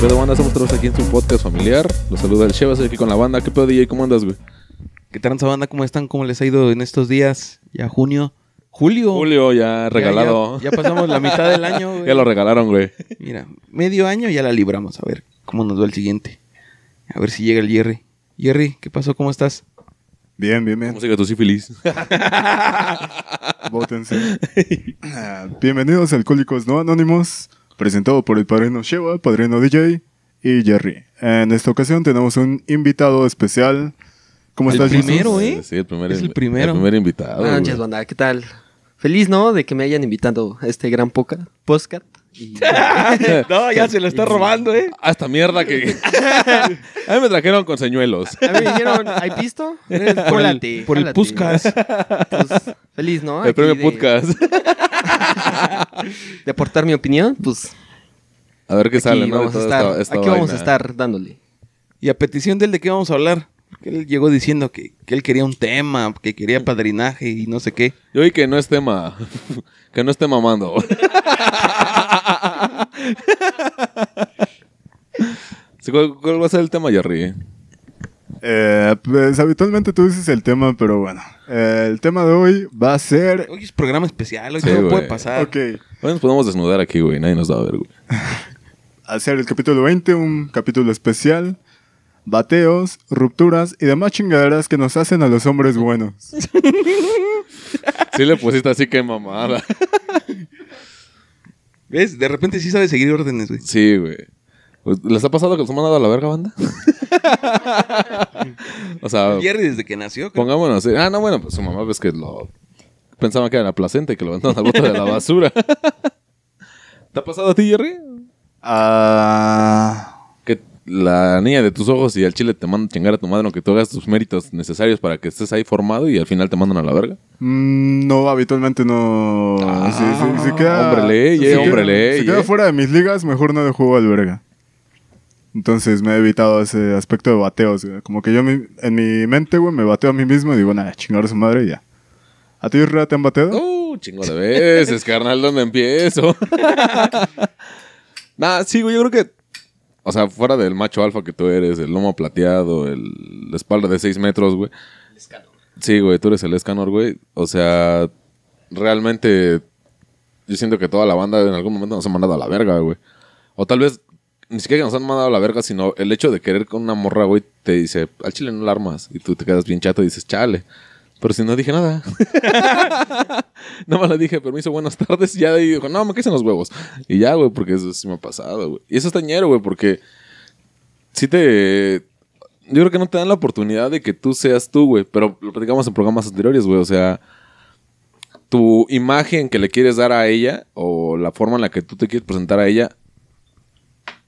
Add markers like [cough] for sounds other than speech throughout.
Pero banda, estamos todos aquí en su podcast familiar. Los saluda el estoy aquí con la banda. ¿Qué pedo, DJ? ¿Cómo andas, güey? ¿Qué tranza banda? ¿Cómo están? ¿Cómo les ha ido en estos días? Ya junio. Julio. Julio, ya Ya- regalado. Ya, ya pasamos la mitad del año, [laughs] güey. Ya lo regalaron, güey. Mira, medio año ya la libramos. A ver cómo nos va el siguiente. A ver si llega el Jerry. Jerry, ¿qué pasó? ¿Cómo estás? Bien, bien, bien. ¿Cómo sigue tu sífilis? [laughs] Vótense. Ah, Bienvenidos a Alcohólicos No Anónimos, presentado por el padrino Sheva, padrino DJ y Jerry. En esta ocasión tenemos un invitado especial. ¿Cómo El estás, Jesus? primero, ¿eh? Sí, el primer, Es el primero. El primer invitado. Buenas noches, güey. banda. ¿Qué tal? Feliz, ¿no? De que me hayan invitado a este gran poca, podcast. Y- [laughs] no, ya se lo está robando, ¿eh? Ah, esta mierda que. [laughs] a mí me trajeron con señuelos. A mí me dijeron, ¿hay pisto? Por el, Jálate, por el. Pues, feliz, ¿no? el Aquí premio de- podcast. [laughs] De aportar mi opinión, pues A ver qué aquí sale, ¿no? De vamos a toda estar. esta- esta aquí vamos a estar dándole. Y a petición de él, ¿de qué vamos a hablar? Porque él llegó diciendo que, que él quería un tema, que quería padrinaje y no sé qué. Yo vi que no es tema. [laughs] que no esté mamando. ¿cuál, cuál va a ser el tema, Jerry? Eh, pues habitualmente tú dices el tema, pero bueno. Eh, el tema de hoy va a ser... Hoy es programa especial, hoy Sí, todo güey. puede pasar. Ok. Hoy nos podemos desnudar aquí, güey. Nadie nos va [laughs] a ver, güey. Hacer el capítulo 20, un capítulo especial. Bateos, rupturas y demás chingaderas que nos hacen a los hombres buenos. [laughs] Sí le pusiste así que mamada. ¿Ves? De repente sí sabe seguir órdenes, güey. Sí, güey. ¿Les ha pasado que los han mandado a la verga, banda? [laughs] o sea, Jerry desde que nació. creo. pongámonos así. Ah, no, bueno, pues su mamá ves que lo... Pensaban que era la placenta y que lo aventaron al bote de la basura. [laughs] ¿Te ha pasado a ti, Jerry? Ah... la niña de tus ojos y al chile te mandan a chingar a tu madre aunque tú hagas tus méritos necesarios para que estés ahí formado y al final te mandan a la verga. Mm, No, habitualmente no. Ah, si, si- si queda, hombre ley, si eh, hombre ley, Si queda eh. fuera de mis ligas, mejor no de juego al verga. Entonces me he evitado ese aspecto de bateos. güey. Como que yo mi- en mi mente, güey, me bateo a mí mismo y digo, nada, chingar a su madre y ya. ¿A ti, Rea, te han bateado? Uh, chingo de veces, [laughs] carnal, ¿dónde empiezo? [laughs] nah, sí, güey, yo creo que. O sea, fuera del macho alfa que tú eres, el lomo plateado, el, la espalda de 6 metros, güey. Sí, güey, tú eres el Escanor, güey. O sea, realmente. Yo siento que toda la banda en algún momento nos ha mandado a la verga, güey. O tal vez ni siquiera nos han mandado a la verga, sino el hecho de querer con una morra, güey, te dice, al chile no la armas. Y tú te quedas bien chato y dices, chale. Pero si no dije nada. [laughs] Nada más le dije, permiso, buenas tardes. Y ya dijo, no, me quedé en los huevos. Y ya, güey, porque eso sí me ha pasado, güey. Y eso es tañero, güey, porque sí te. Yo creo que no te dan la oportunidad de que tú seas tú, güey. Pero lo platicamos en programas anteriores, güey. O sea, tu imagen que le quieres dar a ella o la forma en la que tú te quieres presentar a ella,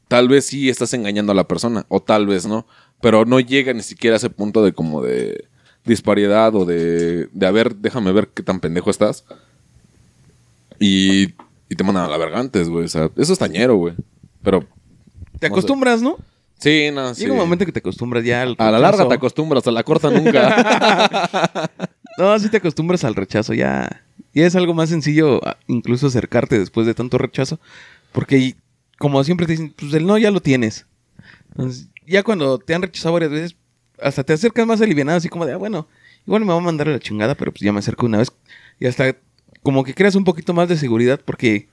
tal vez sí estás engañando a la persona, o tal vez no. Pero no llega ni siquiera a ese punto de como de disparidad o de, de a ver, déjame ver qué tan pendejo estás. Y, y te mandan a la verga antes, güey. O sea, eso es tañero, güey. Pero, Te no sé. acostumbras, ¿no? sí, no, sí. Llega un momento que te acostumbras ya al A la larga te acostumbras, a la corta nunca. [laughs] No, sí te acostumbras al rechazo, ya. Ya es algo más sencillo incluso acercarte después de tanto rechazo. Porque y- como siempre te dicen, pues el no ya lo tienes. Entonces, ya cuando te han rechazado varias veces, hasta te acercas más alivianado, así como de, ah, bueno, igual me va a mandar a la chingada, pero pues ya me acerco una vez. Y hasta como que creas un poquito más de seguridad porque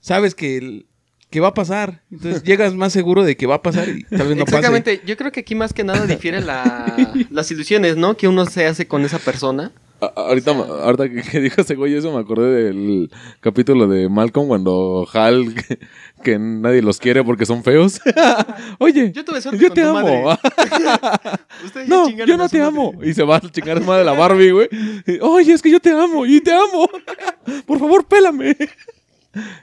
sabes que, el- que va a pasar. Entonces [laughs] llegas más seguro de que va a pasar y tal vez no pase. Exactamente. Yo creo que aquí más que nada difiere la, [laughs] las ilusiones, ¿no? Que uno se hace con esa persona. Ahorita, ahorita que, [laughs] que dijo ese güey eso, me acordé del capítulo de Malcolm cuando Hal, [laughs] que, que nadie los quiere porque son feos. [laughs] Oye, Yo tuve suerte yo con te tu amo. madre. No, yo no te madre. amo. Y se va a chingar madre de la Barbie, güey. Oye, es que yo te amo y te amo. Por favor, pélame.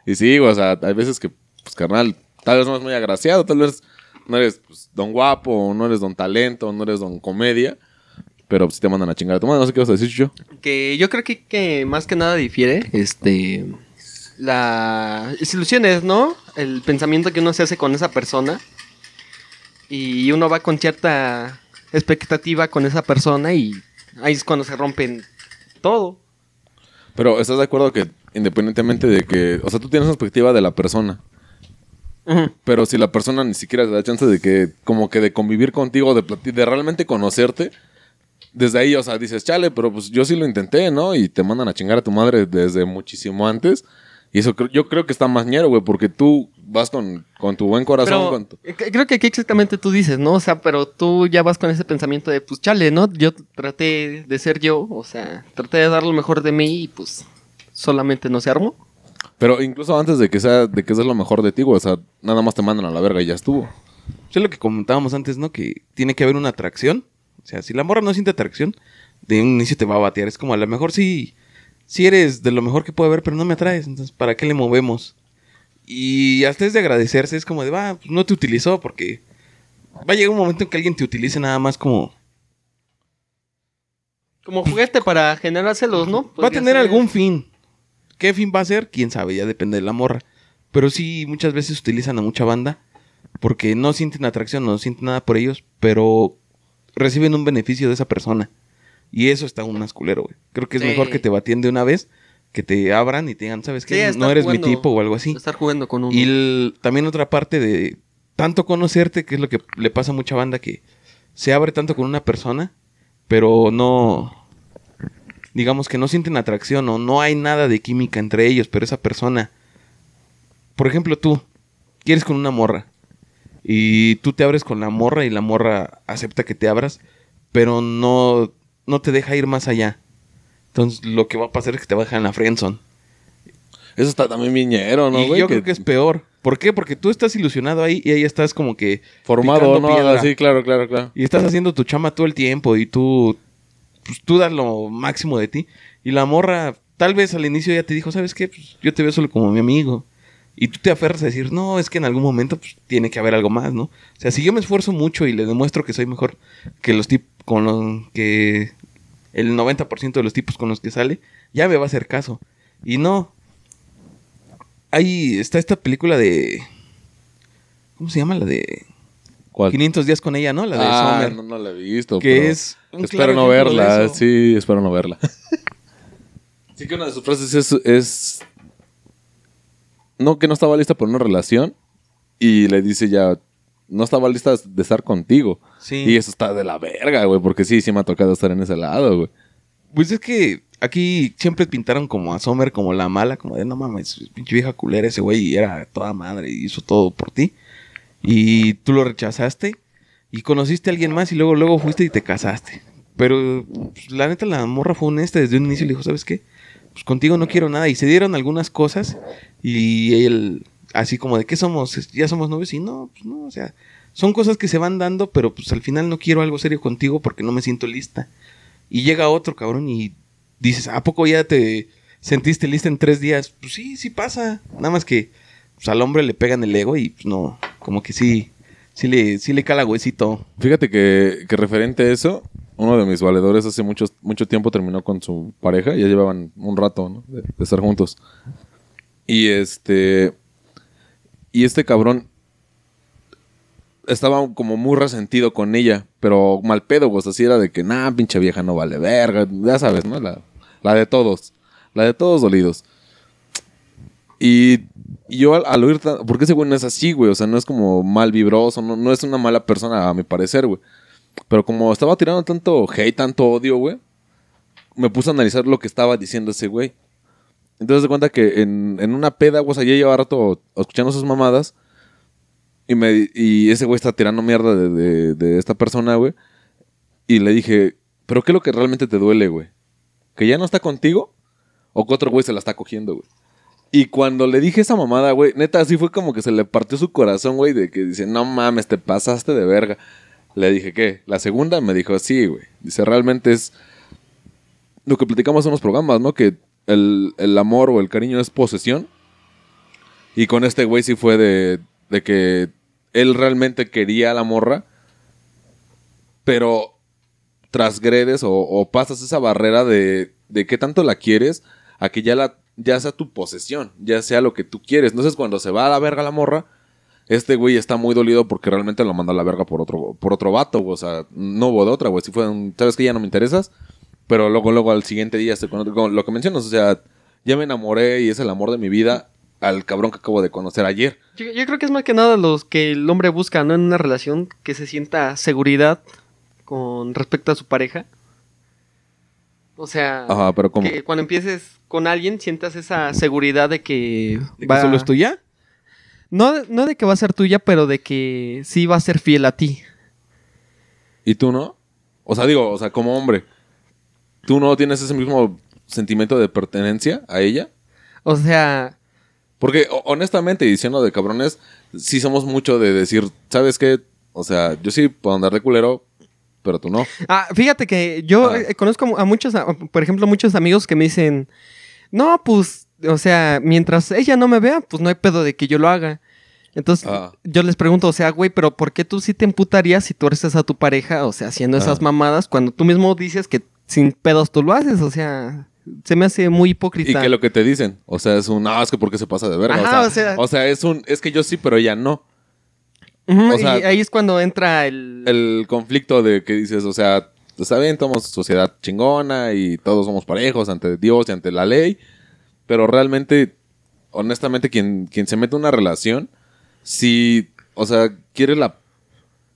Y sí, güey, o sea, hay veces que, pues, carnal, tal vez no eres muy agraciado, tal vez no eres pues, don guapo, no eres don talento, no eres don comedia. Pero si te mandan a chingar a tu madre, no sé qué vas a decir, yo. Que yo creo que, que más que nada difiere, este, las ilusiones, ¿no? El pensamiento que uno se hace con esa persona. Y uno va con cierta expectativa con esa persona y ahí es cuando se rompen todo. Pero ¿estás de acuerdo que independientemente de que, o sea, tú tienes una perspectiva de la persona, pero si la persona ni siquiera te da chance de que, como que de convivir contigo, de, de realmente conocerte, desde ahí, o sea, dices, chale, pero pues yo sí lo intenté, ¿no? Y te mandan a chingar a tu madre desde muchísimo antes. Y eso creo- yo creo que está más ñero, güey, porque tú vas con, con tu buen corazón. Pero con tu- eh, creo que aquí exactamente tú dices, ¿no? O sea, pero tú ya vas con ese pensamiento de, pues chale, ¿no? Yo traté de ser yo, o sea, traté de dar lo mejor de mí y pues solamente no se armó. Pero incluso antes de que sea, de que sea lo mejor de ti, güey, o sea, nada más te mandan a la verga y ya estuvo. Es lo que comentábamos antes, ¿no? Que tiene que haber una atracción. O sea, si la morra no siente atracción, de un inicio te va a batear. Es como a lo mejor sí, sí eres de lo mejor que puede haber, pero no me atraes. Entonces, ¿para qué le movemos? Y hasta es de agradecerse. Es como de, va, pues no te utilizó porque va a llegar un momento en que alguien te utilice nada más como... Como juguete para generar celos, ¿no? Va a tener ser. algún fin. ¿Qué fin va a ser? Quién sabe, ya depende de la morra. Pero sí, muchas veces utilizan a mucha banda porque no sienten atracción, no sienten nada por ellos, pero reciben un beneficio de esa persona. Y eso está aún más culero, güey. Creo que es Sí. mejor que te batien de una vez, que te abran y te digan, ¿sabes qué? no eres jugando- mi tipo o algo así. Estar jugando con uno. Y el- también otra parte de tanto conocerte, que es lo que le pasa a mucha banda, que se abre tanto con una persona, pero no, digamos que no sienten atracción o no hay nada de química entre ellos, pero esa persona, por ejemplo tú, quieres con una morra y tú te abres con la morra y la morra acepta que te abras, pero no, no te deja ir más allá. Entonces lo que va a pasar es que te va a dejar en la friendzone. Eso está también viñero, ¿no, y güey? yo creo que es peor. ¿Por qué? Porque tú estás ilusionado ahí y ahí estás como que... Formado, ¿no? piedra. Sí, claro, claro, claro. Y estás haciendo tu chama todo el tiempo y tú... Pues tú das lo máximo de ti. Y la morra, tal vez al inicio ya te dijo, ¿sabes qué? Pues yo te veo solo como mi amigo. Y tú te aferras a decir, no, es que en algún momento pues, tiene que haber algo más, ¿no? O sea, si yo me esfuerzo mucho y le demuestro que soy mejor que los tipos con los que el 90% de los tipos con los que sale, ya me va a hacer caso. Y no. Ahí está esta película de... ¿Cómo se llama? La de... ¿Cuál? 500 días con ella, ¿no? La de ah, no, no la he visto. que pero es... Espero no verla. Sí, espero no verla. [laughs] sí que una de sus frases es, es... No, que no estaba lista por una relación. Y le dice ya... No estaba lista de estar contigo. Sí. Y eso está de la verga, güey. Porque sí, sí me ha tocado estar en ese lado, güey. Pues es que aquí siempre pintaron como a Sommer como la mala, como de no mames, pinche vieja culera ese güey y era toda madre y hizo todo por ti. Y tú lo rechazaste y conociste a alguien más y luego luego fuiste y te casaste. Pero pues, la neta la morra fue honesta desde un inicio y le dijo, ¿sabes qué? Pues contigo no quiero nada y se dieron algunas cosas y él así como de qué somos, ya somos novios y no, pues no, o sea, son cosas que se van dando, pero pues al final no quiero algo serio contigo porque no me siento lista. Y llega otro cabrón y dices, ¿a poco ya te sentiste lista en tres días? Pues sí, sí pasa. Nada más que pues, al hombre le pegan el ego y pues no, como que sí, sí le, sí le cala huesito. Fíjate que, que referente a eso, uno de mis valedores hace mucho, mucho tiempo terminó con su pareja, ya llevaban un rato. De, de estar juntos. Y este. Y este cabrón estaba como muy resentido con ella, pero mal pedo, pues así era de que, nah, pinche vieja no vale verga, ya sabes, ¿no? La, la de todos, la de todos dolidos. Y, yo al, al oír, porque ese güey no es así, güey, o sea, no es como mal vibroso, no, no es una mala persona a mi parecer, güey. Pero como estaba tirando tanto hate, tanto odio, güey, me puse a analizar lo que estaba diciendo ese güey. Entonces de cuenta que en, en una peda, güey, o sea, yo llevaba rato escuchando sus mamadas. Y, me, y ese güey está tirando mierda de, de- de esta persona, güey. Y le dije, ¿pero qué es lo que realmente te duele, güey? ¿Que ya no está contigo? ¿O que otro güey se la está cogiendo, güey? Y cuando le dije esa mamada, güey, neta, así fue como que se le partió su corazón, güey, de que dice, no mames, te pasaste de verga. Le dije, ¿qué? La segunda me dijo, sí, güey. Dice, realmente es lo que platicamos en los programas, ¿no? Que el, el amor o el cariño es posesión. Y con este güey sí fue de, de que él realmente quería a la morra, pero transgredes o, pasas esa barrera de, de qué tanto la quieres a que ya, la, ya sea tu posesión, ya sea lo que tú quieres. Entonces cuando se va a la verga la morra, este güey está muy dolido porque realmente lo mandó a la verga por otro, por otro vato. O sea, no hubo de otra, güey. Si fue ¿sabes que ya no me interesas? Pero luego, luego al siguiente día se conoce, como lo que mencionas, o sea, ya me enamoré y es el amor de mi vida al cabrón que acabo de conocer ayer. Yo, yo creo que es más que nada los que el hombre busca, ¿no? En una relación que se sienta seguridad con respecto a su pareja. O sea, Ajá, pero como... que cuando empieces con alguien sientas esa seguridad de que, ¿De que solo es tuya? No, de- no de que va a ser tuya, pero de que sí va a ser fiel a ti. ¿Y tú no? O sea, digo, o sea, como hombre, ¿tú no tienes ese mismo sentimiento de pertenencia a ella? O sea, Porque ho- honestamente, diciendo de cabrones, sí somos mucho de decir, ¿sabes qué? O sea, yo sí puedo andar de culero, pero tú no. Ah, fíjate que yo Ah. eh, conozco a muchos, a- por ejemplo, muchos amigos que me dicen, no, pues, o sea, mientras ella no me vea, pues no hay pedo de que yo lo haga. Entonces, Ah. yo les pregunto, o sea, güey, pero ¿por qué tú sí te emputarías si tú eres a tu pareja, o sea, haciendo esas Ah. mamadas, cuando tú mismo dices que sin pedos tú lo haces? O sea, se me hace muy hipócrita. ¿Y qué es lo que te dicen? O sea, es un, no, es que porque se pasa de verga. Ajá, o, o sea, o sea, es un, es que yo sí, pero ella no. Ujú, o sea, y ahí es cuando entra el... El conflicto de que dices, o sea, está bien, somos sociedad chingona y todos somos parejos ante Dios y ante la ley, pero realmente, honestamente, quien, quien se mete en una relación, si, o sea, quiere la,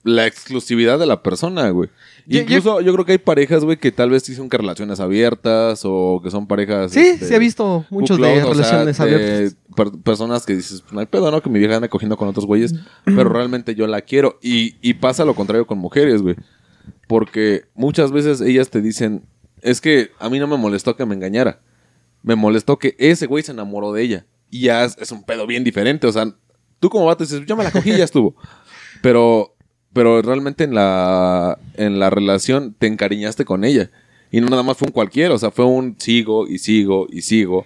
la exclusividad de la persona, güey. Yo- Incluso yo, creo que hay parejas, güey, que tal vez sí son que relaciones abiertas o que son parejas... Sí, este, sí he visto muchos Cuclos, de sea, relaciones de abiertas. per- personas que dices, no hay pedo, ¿no? Que mi vieja ande cogiendo con otros güeyes, pero realmente yo la quiero. Y, y pasa lo contrario con mujeres, güey. Porque muchas veces ellas te dicen, es que a mí no me molestó que me engañara. Me molestó que ese güey se enamoró de ella. Y ya es, es un pedo bien diferente. O sea, tú como vato dices, yo me la cogí y ya estuvo. Pero, pero realmente en la, en la relación te encariñaste con ella. Y no nada más fue un cualquiera, o sea, fue un sigo y sigo y sigo.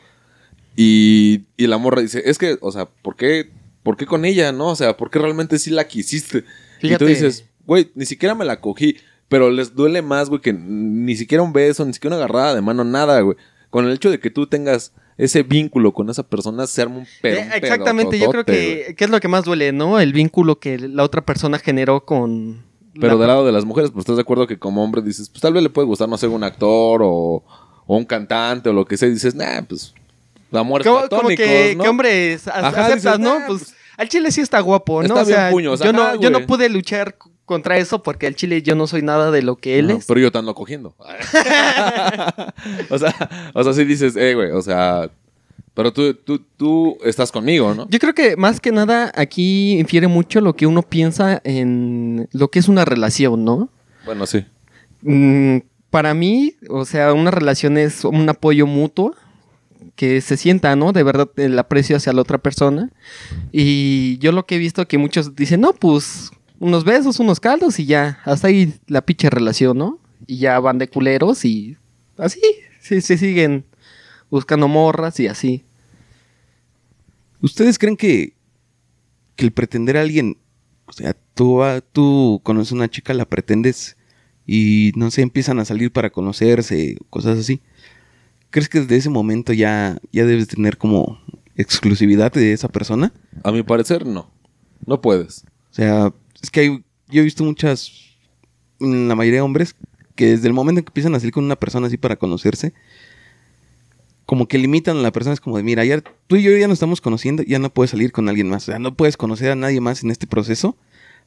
Y, y la morra dice, es que, o sea, ¿por qué, ¿por qué con ella, no? O sea, ¿por qué realmente sí la quisiste? Y tú dices, güey, ni siquiera me la cogí, pero les duele más, güey, que ni siquiera un beso, ni siquiera una agarrada de mano, nada, güey. Con el hecho de que tú tengas ese vínculo con esa persona, se arma un pedo. Eh, Exactamente, yo creo que, que es lo que más duele, ¿no? El vínculo que la otra persona generó con... Pero la- del lado de las mujeres, pues estás de acuerdo que como hombre dices, pues tal vez le puede gustar, no sé, un actor o, o un cantante o lo que sea. Y dices, nah, pues, amores como, como platónicos, que, ¿no? que hombres a- Ajá, aceptas, dices, ¿no? "Nah, pues pues, al chile sí está guapo, ¿no? está o sea, bien puños, yo, no, yo no pude luchar contra eso porque al chile yo no soy nada de lo que él es. Pero yo te ando cogiendo. [laughs] [laughs] o sea, o sea, sí dices, eh, güey, o sea, pero tú, tú, tú estás conmigo, ¿no? Yo creo que más que nada aquí infiere mucho lo que uno piensa en lo que es una relación, ¿no? Bueno, sí. Mm, para mí, o sea, una relación es un apoyo mutuo que se sienta, ¿no? De verdad el aprecio hacia la otra persona. Y yo lo que he visto que muchos dicen, no, pues unos besos, unos caldos y ya, hasta ahí la pinche relación, ¿no? Y ya van de culeros y así, sí, se siguen buscando morras y así. ¿Ustedes creen que, que el pretender a alguien, o sea, tú, ah, tú conoces a una chica, la pretendes y no sé, empiezan a salir para conocerse, cosas así? ¿Crees que desde ese momento ya, ya debes tener como exclusividad de esa persona? A mi parecer, no. No puedes. O sea, es que hay, yo he visto muchas, mm, la mayoría de hombres, que desde el momento en que empiezan a salir con una persona así para conocerse, como que limitan a la persona, es como de, mira, ya tú y yo ya nos estamos conociendo, ya no puedes salir con alguien más, o sea, no puedes conocer a nadie más en este proceso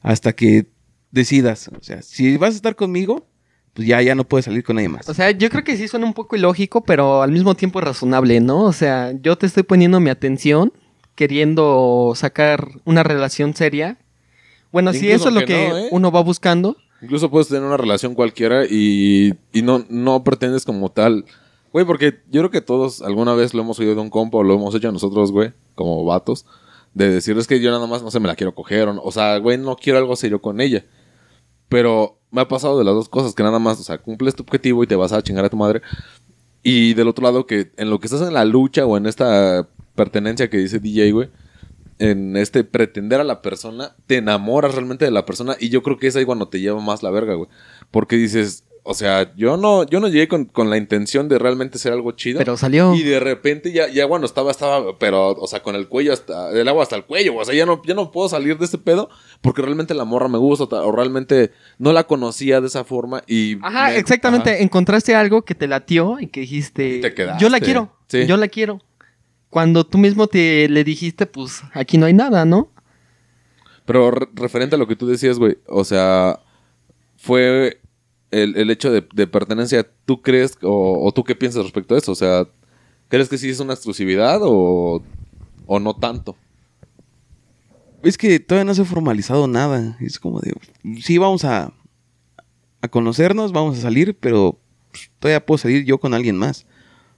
hasta que decidas, o sea, si vas a estar conmigo, pues ya, ya no puedes salir con nadie más. O sea, yo creo que sí suena un poco ilógico, pero al mismo tiempo razonable, ¿no? O sea, yo te estoy poniendo mi atención, queriendo sacar una relación seria. Bueno, si eso es lo que que no, ¿eh? uno va buscando. Incluso puedes tener una relación cualquiera y, y no, no pretendes como tal. Güey, porque yo creo que todos alguna vez lo hemos oído de un compa o lo hemos hecho nosotros, güey, como vatos, de decirles que yo nada más no se me la quiero coger. O, no- o sea, güey, no quiero algo serio con ella. Pero me ha pasado de las dos cosas, que nada más, o sea, cumples tu objetivo y te vas a chingar a tu madre. Y del otro lado, que en lo que estás en la lucha o en esta pertenencia que dice DJ, güey, en este pretender a la persona, te enamoras realmente de la persona y yo creo que es ahí cuando te lleva más la verga, güey. Porque dices, o sea, yo no, yo no llegué con, con la intención de realmente ser algo chido. Pero salió. Y de repente ya, ya cuando estaba, estaba, pero, o sea, con el cuello hasta, el agua hasta el cuello, o sea, ya no, ya no puedo salir de este pedo porque realmente la morra me gusta o realmente no la conocía de esa forma y... Ajá, me- exactamente. ajá. Encontraste algo que te latió y que dijiste, Y te quedaste. yo la quiero, Sí. yo la quiero. Cuando tú mismo te le dijiste, pues aquí no hay nada, ¿no? Pero re- referente a lo que tú decías, güey, o sea, fue el, el hecho de, de pertenencia, ¿tú crees o, o tú qué piensas respecto a eso? O sea, ¿crees que sí es una exclusividad o, o no tanto? Es que todavía no se ha formalizado nada. Es como de, sí, vamos a, a conocernos, vamos a salir, pero pues, todavía puedo salir yo con alguien más.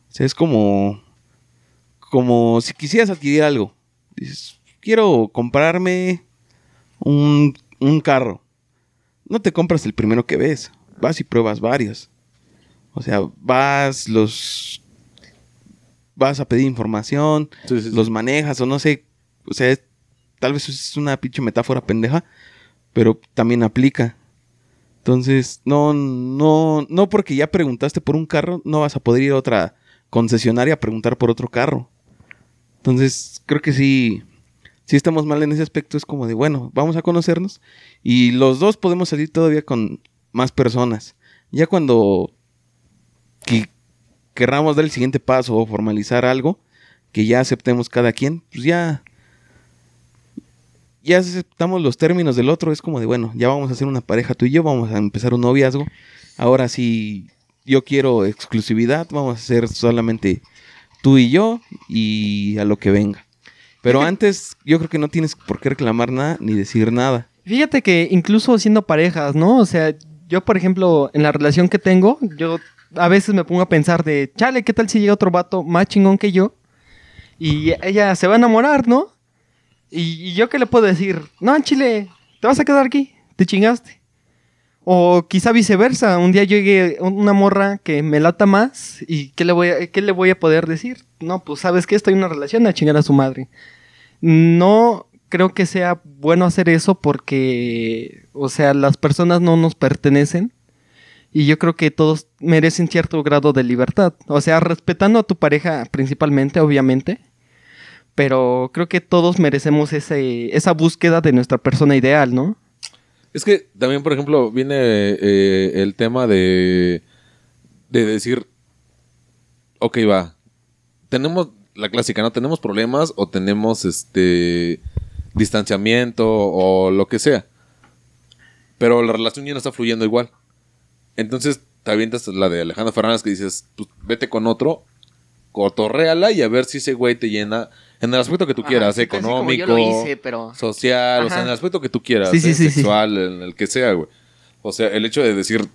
O sea, es como, como si quisieras adquirir algo. Dices, quiero comprarme un, un carro. No te compras el primero que ves. Vas y pruebas varios. O sea, vas, los... Vas a pedir información, Sí, sí, sí. los manejas o no sé. O sea, es- tal vez es una pinche metáfora pendeja, pero también aplica. Entonces, no, no, no porque ya preguntaste por un carro, no vas a poder ir a otra concesionaria a preguntar por otro carro. Entonces, creo que sí, sí estamos mal en ese aspecto. Es como de, bueno, vamos a conocernos y los dos podemos salir todavía con más personas. Ya cuando que- querramos dar el siguiente paso o formalizar algo, que ya aceptemos cada quien, pues ya ya aceptamos los términos del otro, es como de, bueno, ya vamos a hacer una pareja tú y yo, vamos a empezar un noviazgo. Ahora si yo quiero exclusividad, vamos a hacer solamente tú y yo y a lo que venga. Pero antes yo creo que no tienes por qué reclamar nada ni decir nada. Fíjate que incluso siendo parejas, ¿no? O sea, yo, por ejemplo, en la relación que tengo, yo a veces me pongo a pensar de, chale, ¿qué tal si llega otro vato más chingón que yo? Y ella se va a enamorar, ¿no? Y, y yo qué le puedo decir, no, Chile, te vas a quedar aquí, te chingaste. O quizá viceversa, un día llegue una morra que me lata más y ¿qué le voy a, qué le voy a poder decir? No, pues sabes que estoy en una relación a chingar a su madre. No creo que sea bueno hacer eso porque, o sea, las personas no nos pertenecen y yo creo que todos merecen cierto grado de libertad. O sea, respetando a tu pareja principalmente, obviamente, pero creo que todos merecemos ese, esa búsqueda de nuestra persona ideal, ¿no? Es que también, por ejemplo, viene eh, el tema de, de decir, ok, va, tenemos la clásica, ¿no? Tenemos problemas o tenemos este distanciamiento o lo que sea. Pero la relación ya no está fluyendo igual. Entonces te avientas la de Alejandro Fernández que dices, pues vete con otro, cotorréala y a ver si ese güey te llena en el aspecto que tú quieras, económico, pero... social, o sea, en el aspecto que tú quieras, Sí, sí, ¿eh? sí, sexual, en el que sea, güey. O sea, el hecho de decir,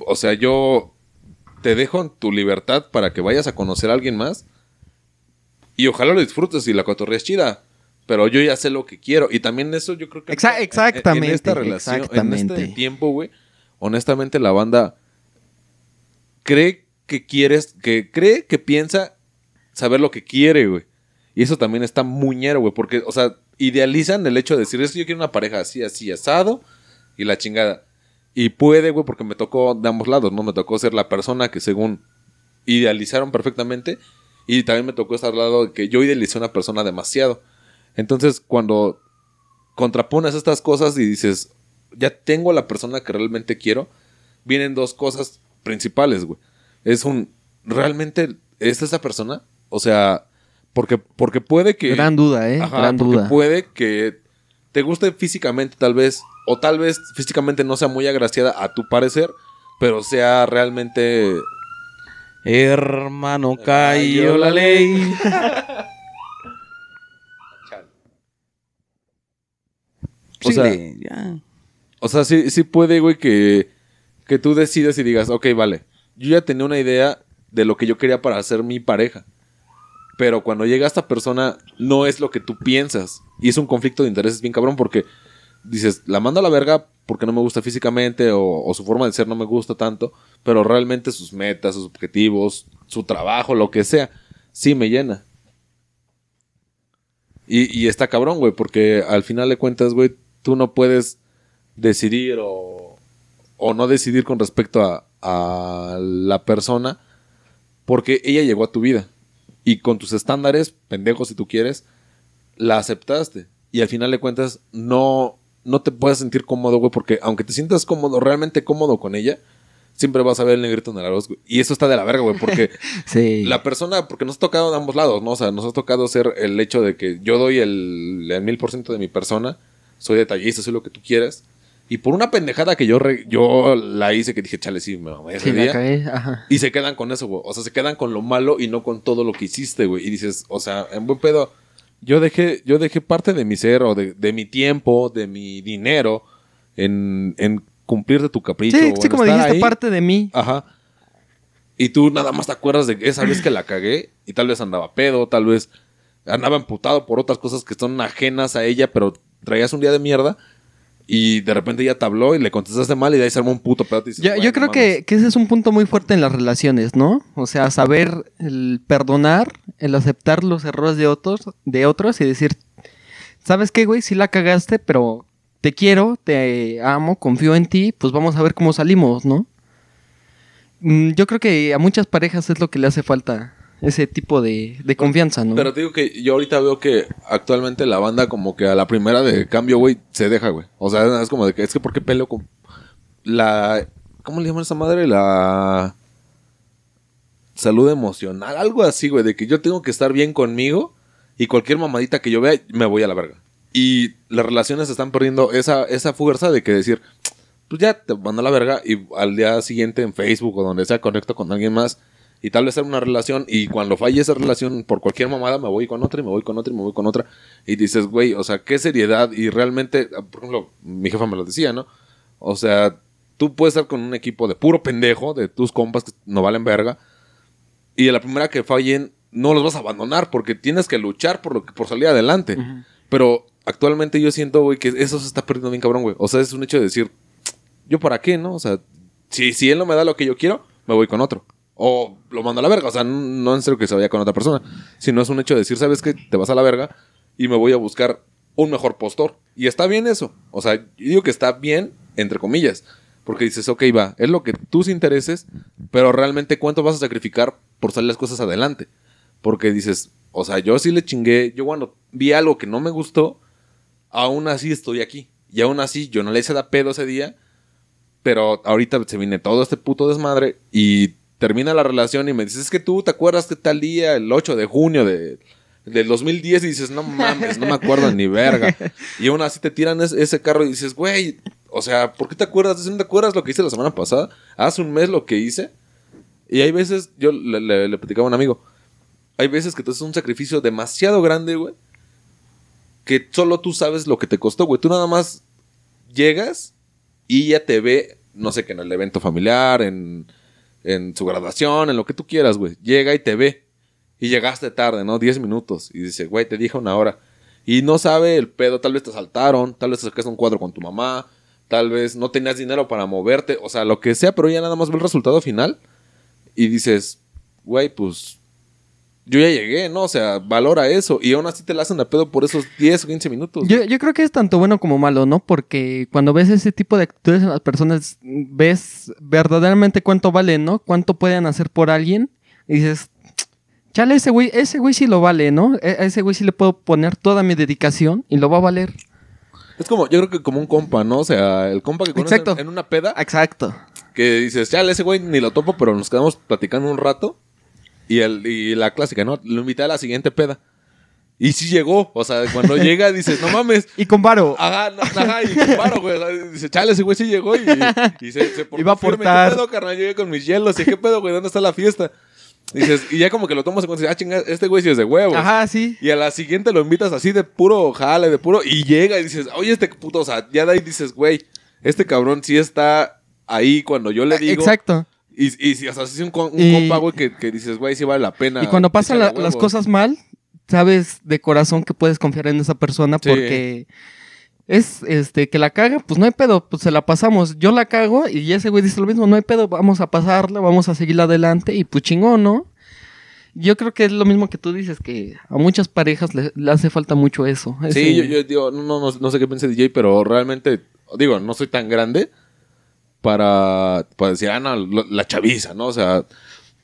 o sea, yo te dejo en tu libertad para que vayas a conocer a alguien más y ojalá lo disfrutes y la cotorrea es chida. Pero yo ya sé lo que quiero. Y también eso yo creo que... Exa- en- en- exactamente, En esta relación, en este tiempo, güey, honestamente la banda cree que quieres, que cree que piensa saber lo que quiere, güey. Y eso también está muñero, güey, porque, o sea, idealizan el hecho de decir, es que yo quiero una pareja así, así, asado, y la chingada. Y puede, güey, porque me tocó de ambos lados, ¿no? Me tocó ser la persona que según idealizaron perfectamente, y también me tocó estar al lado de que yo idealicé a una persona demasiado. Entonces, cuando contrapones estas cosas y dices, ya tengo a la persona que realmente quiero, vienen dos cosas principales, güey. Es un, ¿realmente es esa persona? O sea, porque, porque puede que... Gran duda, ¿eh? Ajá, Gran duda. puede que te guste físicamente tal vez, o tal vez físicamente no sea muy agraciada a tu parecer, pero sea realmente... Hermano, cayó la ley. [laughs] O sea- ya. O sea, sí, sí puede, güey, que, que tú decidas y digas, ok, vale, yo ya tenía una idea de lo que yo quería para ser mi pareja. Pero cuando llega esta persona, no es lo que tú piensas. Y es un conflicto de intereses bien cabrón porque dices, la mando a la verga porque no me gusta físicamente o, su forma de ser no me gusta tanto, pero realmente sus metas, sus objetivos, su trabajo, lo que sea, sí me llena. Y, y está cabrón, güey, porque al final de cuentas, güey, tú no puedes decidir o, o no decidir con respecto a, a la persona porque ella llegó a tu vida y con tus estándares, pendejos si tú quieres, la aceptaste y al final de cuentas no, no te puedes sentir cómodo, güey, porque aunque te sientas cómodo, realmente cómodo con ella, siempre vas a ver el negrito en el arroz, güey. Y eso está de la verga, güey, porque [laughs] Sí. la persona, porque nos ha tocado de ambos lados, ¿no? O sea, nos ha tocado ser el hecho de que yo doy el, el mil por ciento de mi persona, soy detallista, soy lo que tú quieras. Y por una pendejada que yo, re- yo la hice, que dije, chale, sí, me mamé ese Sí, la día. ajá. Y se quedan con eso, güey. O sea, se quedan con lo malo y no con todo lo que hiciste, güey. Y dices, o sea, en buen pedo, yo dejé, yo dejé parte de mi ser o de, de mi tiempo, de mi dinero, en, en cumplir de tu capricho. Sí, sí, como dijiste, ahí. parte de mí. Ajá. Y tú nada más te acuerdas de esa vez que la cagué y tal vez andaba pedo, tal vez andaba emputado por otras cosas que son ajenas a ella, pero traías un día de mierda y de repente ella te habló y le contestaste mal y de ahí se armó un puto pedo. Yo, "Güey, yo creo mames". que, que ese es un punto muy fuerte en las relaciones, ¿no? O sea, saber el perdonar, el aceptar los errores de otros, de otros y decir, ¿sabes qué, güey? Sí la cagaste, pero te quiero, te amo, confío en ti, pues vamos a ver cómo salimos, ¿no? Mm, Yo creo que a muchas parejas es lo que le hace falta, ese tipo de, de confianza, ¿no? Pero te digo que yo ahorita veo que actualmente la banda como que a la primera de cambio, güey, se deja, güey. O sea, es como de que es que ¿por qué peleo con la ¿cómo le llaman a esa madre? La salud emocional, algo así, güey, de que yo tengo que estar bien conmigo y cualquier mamadita que yo vea me voy a la verga. Y las relaciones están perdiendo esa esa fuerza de que decir, pues ya te mando a la verga y al día siguiente en Facebook o donde sea conecto con alguien más y tal vez sea una relación y cuando falle esa relación por cualquier mamada me voy con otra y me voy con otra y me voy con otra y dices, güey, o sea, qué seriedad y realmente, por ejemplo, mi jefa me lo decía, ¿no? O sea, tú puedes estar con un equipo de puro pendejo, de tus compas que no valen verga y a la primera que fallen no los vas a abandonar porque tienes que luchar por lo que por salir adelante. Pero actualmente yo siento, güey, que eso se está perdiendo bien cabrón, güey. O sea, es un hecho de decir, yo para qué, ¿no? O sea, si, si él no me da lo que yo quiero, me voy con otro. O lo mando a la verga. O sea, no, en serio que se vaya con otra persona. Sino es un hecho de decir, ¿sabes qué? Te vas a la verga y me voy a buscar un mejor postor. Y está bien eso. O sea, yo digo que está bien, entre comillas. Porque dices, ok, va, es lo que tus intereses, pero realmente cuánto vas a sacrificar por salir las cosas adelante. Porque dices, o sea, yo sí le chingué, yo cuando vi algo que no me gustó, aún así estoy aquí. Y aún así yo no le hice da pedo ese día, pero ahorita se viene todo este puto desmadre y termina la relación y me dices, es que tú te acuerdas que tal día, el 8 de junio de, del 2010, y dices, no mames, no me acuerdo ni verga. Y aún así te tiran es- ese carro y dices, güey, o sea, ¿por qué te acuerdas? ¿No te acuerdas lo que hice la semana pasada? Hace un mes lo que hice. Y hay veces, yo le, le- le platicaba a un amigo, hay veces que tú haces un sacrificio demasiado grande, güey, que solo tú sabes lo que te costó, güey. Tú nada más llegas y ella te ve, no sé, que en el evento familiar, en, en su graduación, en lo que tú quieras, güey. Llega y te ve. Y llegaste tarde, ¿no? 10 minutos. Y dice, güey, te dije una hora. Y no sabe el pedo, tal vez te saltaron, tal vez te sacaste un cuadro con tu mamá, tal vez no tenías dinero para moverte, o sea, lo que sea, pero ella nada más ve el resultado final y dices, güey, pues yo ya llegué, ¿no? O sea, valora eso y aún así te la hacen a pedo por esos 10 o 15 minutos. Yo, yo creo que es tanto bueno como malo, ¿no? Porque cuando ves ese tipo de actitudes en las personas, ves verdaderamente cuánto vale, ¿no? Cuánto pueden hacer por alguien. Y dices, chale, ese güey, ese güey sí lo vale, ¿no? E- A ese güey sí le puedo poner toda mi dedicación y lo va a valer. Es como, yo creo que como un compa, ¿no? O sea, el compa que conoces Exacto. en, una peda, Exacto. que dices, ya, ese güey ni lo topo, pero nos quedamos platicando un rato. Y, el, y la clásica, ¿no? Lo invité a la siguiente peda. Y sí llegó. O sea, cuando llega [laughs] dices, no mames. Y con varo. Ajá, no, ajá, y comparo, güey. O sea, dice, chale, ese güey sí llegó y, y se, se [laughs] Iba a aportar. ¿Qué pedo, carnal? Llegué con mis hielos. ¿Y qué pedo, güey? ¿Dónde está la fiesta? Dices, y ya como que lo tomas en cuenta y dices, ah, chinga, este güey sí es de huevos. Ajá, sí. Y a la siguiente lo invitas así de puro jale, de puro. Y llega y dices, oye, este puto, o sea, ya de ahí dices, güey, este cabrón sí está ahí cuando yo le digo. Exacto. Y, y si, o sea, si es un, un Y- compa, güey, que, que dices, güey, sí vale la pena. Y cuando pasan la- las cosas mal, sabes de corazón que puedes confiar en esa persona Sí. porque es este que la caga, pues no hay pedo, pues se la pasamos. Yo la cago y ese güey dice lo mismo, no hay pedo, vamos a pasarla, vamos a seguirla adelante y pues chingón, ¿no? Yo creo que es lo mismo que tú dices, que a muchas parejas le, le hace falta mucho eso. Sí, yo digo, no, no, no sé qué piensa DJ, pero realmente, digo, no soy tan grande, para, para decir, ah, no, lo- la chaviza, ¿no? O sea,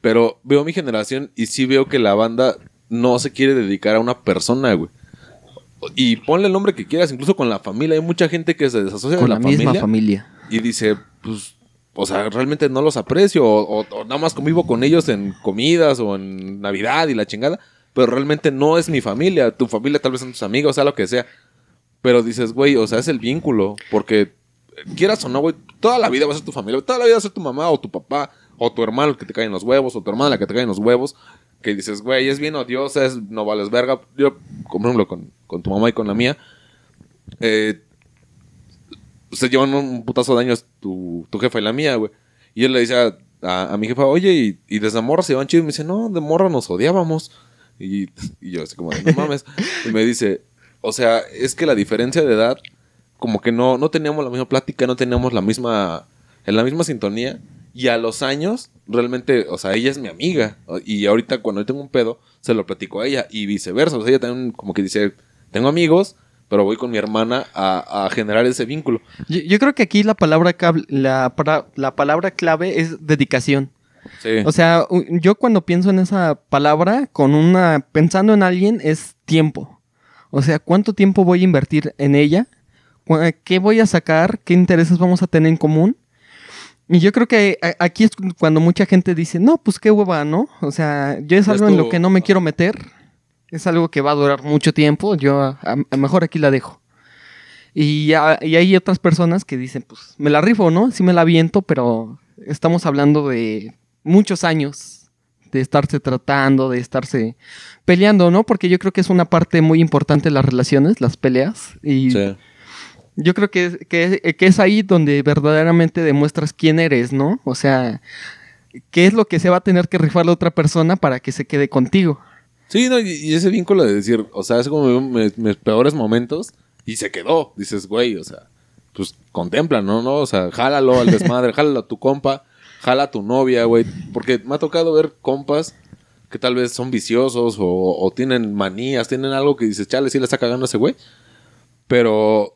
pero veo mi generación y sí veo que la banda no se quiere dedicar a una persona, güey. Y ponle el nombre que quieras, incluso con la familia. Hay mucha gente que se desasocia Con de la, la, misma familia familia. y dice, pues, o sea, realmente no los aprecio, o, o- o nada más convivo con ellos en comidas o en Navidad y la chingada, pero realmente no es mi familia, tu familia tal vez son tus amigos, o sea, lo que sea. Pero dices, güey, o sea, es el vínculo, porque quieras o no, güey, toda la vida va a ser tu familia, toda la vida va a ser tu mamá o tu papá, o tu hermano el que te cae en los huevos, o tu hermana la que te cae en los huevos, que dices, güey, es bien odiosa, es, no vales verga. Yo, por ejemplo, con, con tu mamá y con la mía, eh, se llevan un putazo de años tu, tu jefa y la mía, güey. Y él le dice a, mi jefa, oye, y, y desde morra se van chido. Y me dice, no, de morra nos odiábamos. Y, y yo así como, de, no mames. [laughs] y me dice, o sea, es que la diferencia de edad, como que no, no teníamos la misma plática, no teníamos la misma, en la misma sintonía. Y a los años, realmente, o sea, ella es mi amiga. Y ahorita cuando yo tengo un pedo, se lo platico a ella. Y viceversa. O sea, ella también como que dice, tengo amigos, pero voy con mi hermana a, a generar ese vínculo. Yo, yo creo que aquí la palabra, la, para- la palabra clave es dedicación. Sí. O sea, yo cuando pienso en esa palabra, con una, pensando en alguien, es tiempo. O sea, ¿cuánto tiempo voy a invertir en ella? Cu- ¿Qué voy a sacar? ¿Qué intereses vamos a tener en común? Y yo creo que a- aquí es cuando mucha gente dice, no, pues qué hueva, ¿no? O sea, yo es algo en lo que no me quiero meter. Es algo que va a durar mucho tiempo. Yo a, a mejor aquí la dejo. Y, ya- y hay otras personas que dicen, pues me la rifo, ¿no? Sí me la viento, pero estamos hablando de muchos años de estarse tratando, de estarse peleando, ¿no? Porque yo creo que es una parte muy importante de las relaciones, las peleas. Y Sí. Yo creo que, es- que, que es ahí donde verdaderamente demuestras quién eres, ¿no? O sea, qué es lo que se va a tener que rifar la otra persona para que se quede contigo. Sí, no, y, ese vínculo de decir, o sea, es como mis, mis peores momentos y se quedó. Dices, güey, o sea, pues contempla, ¿no? ¿no? O sea, jálalo al desmadre, [laughs] jálalo a tu compa, jala a tu novia, güey. Porque me ha tocado ver compas que tal vez son viciosos o, o tienen manías, tienen algo que dices, chale, sí le está cagando a ese güey. Pero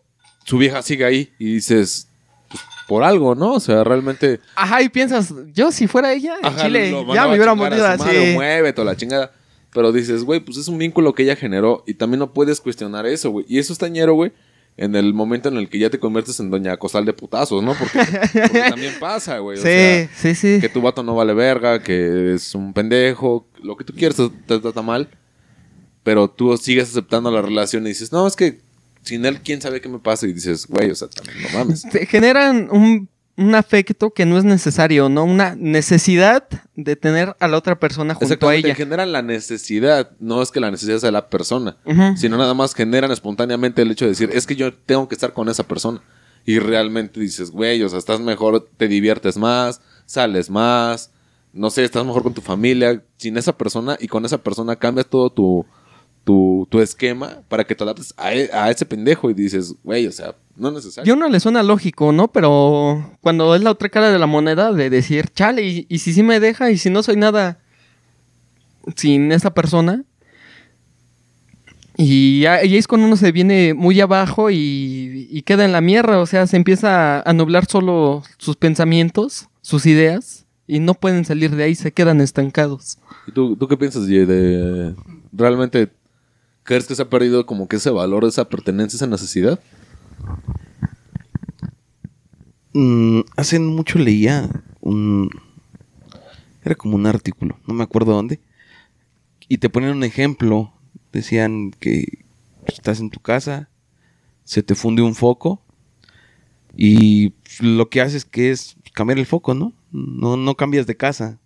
su vieja sigue ahí y dices, pues, por algo, ¿no? O sea, realmente... Ajá, y piensas, yo si fuera ella, en Ajá, Chile, lo ya me hubiera mordido así. Muévete o la chingada. Pero dices, güey, pues es un vínculo que ella generó y también no puedes cuestionar eso, güey. Y eso es tañero, güey, en el momento en el que ya te conviertes en doña Cosal de putazos, ¿no? Porque, porque [laughs] también pasa, güey. O Sí, sea, sí, sí. que tu vato no vale verga, que es un pendejo, lo que tú quieras te trata mal. Pero tú sigues aceptando la relación y dices, no, es que sin él, quién sabe qué me pasa. Y dices, güey, o sea, también no mames. Te generan un, un afecto que no es necesario, ¿no? Una necesidad de tener a la otra persona junto a ella. generan la necesidad, no es que la necesidad sea la persona. Sino nada más generan espontáneamente el hecho de decir, es que yo tengo que estar con esa persona. Y realmente dices, güey, o sea, estás mejor, te diviertes más, sales más, no sé, estás mejor con tu familia, sin esa persona y con esa persona cambias todo tu, tu, tu esquema para que te adaptes a, e- a ese pendejo y dices, güey, o sea, no es necesario. Yo no le suena lógico, ¿no? Pero cuando es la otra cara de la moneda de decir, chale, y, y si sí me deja, y si no soy nada sin esa persona. Y y ahí es cuando uno se viene muy abajo y, y queda en la mierda, o sea, se empieza a nublar solo sus pensamientos, sus ideas, y no pueden salir de ahí, se quedan estancados. ¿Y tú, tú qué piensas, Jay, de realmente crees que se ha perdido como que ese valor, esa pertenencia, esa necesidad? Mm, hace mucho leía un... Era como un artículo, no me acuerdo dónde. Y te ponían un ejemplo. Decían que estás en tu casa, se te funde un foco y lo que haces que es cambiar el foco, ¿no? No, no cambias de casa,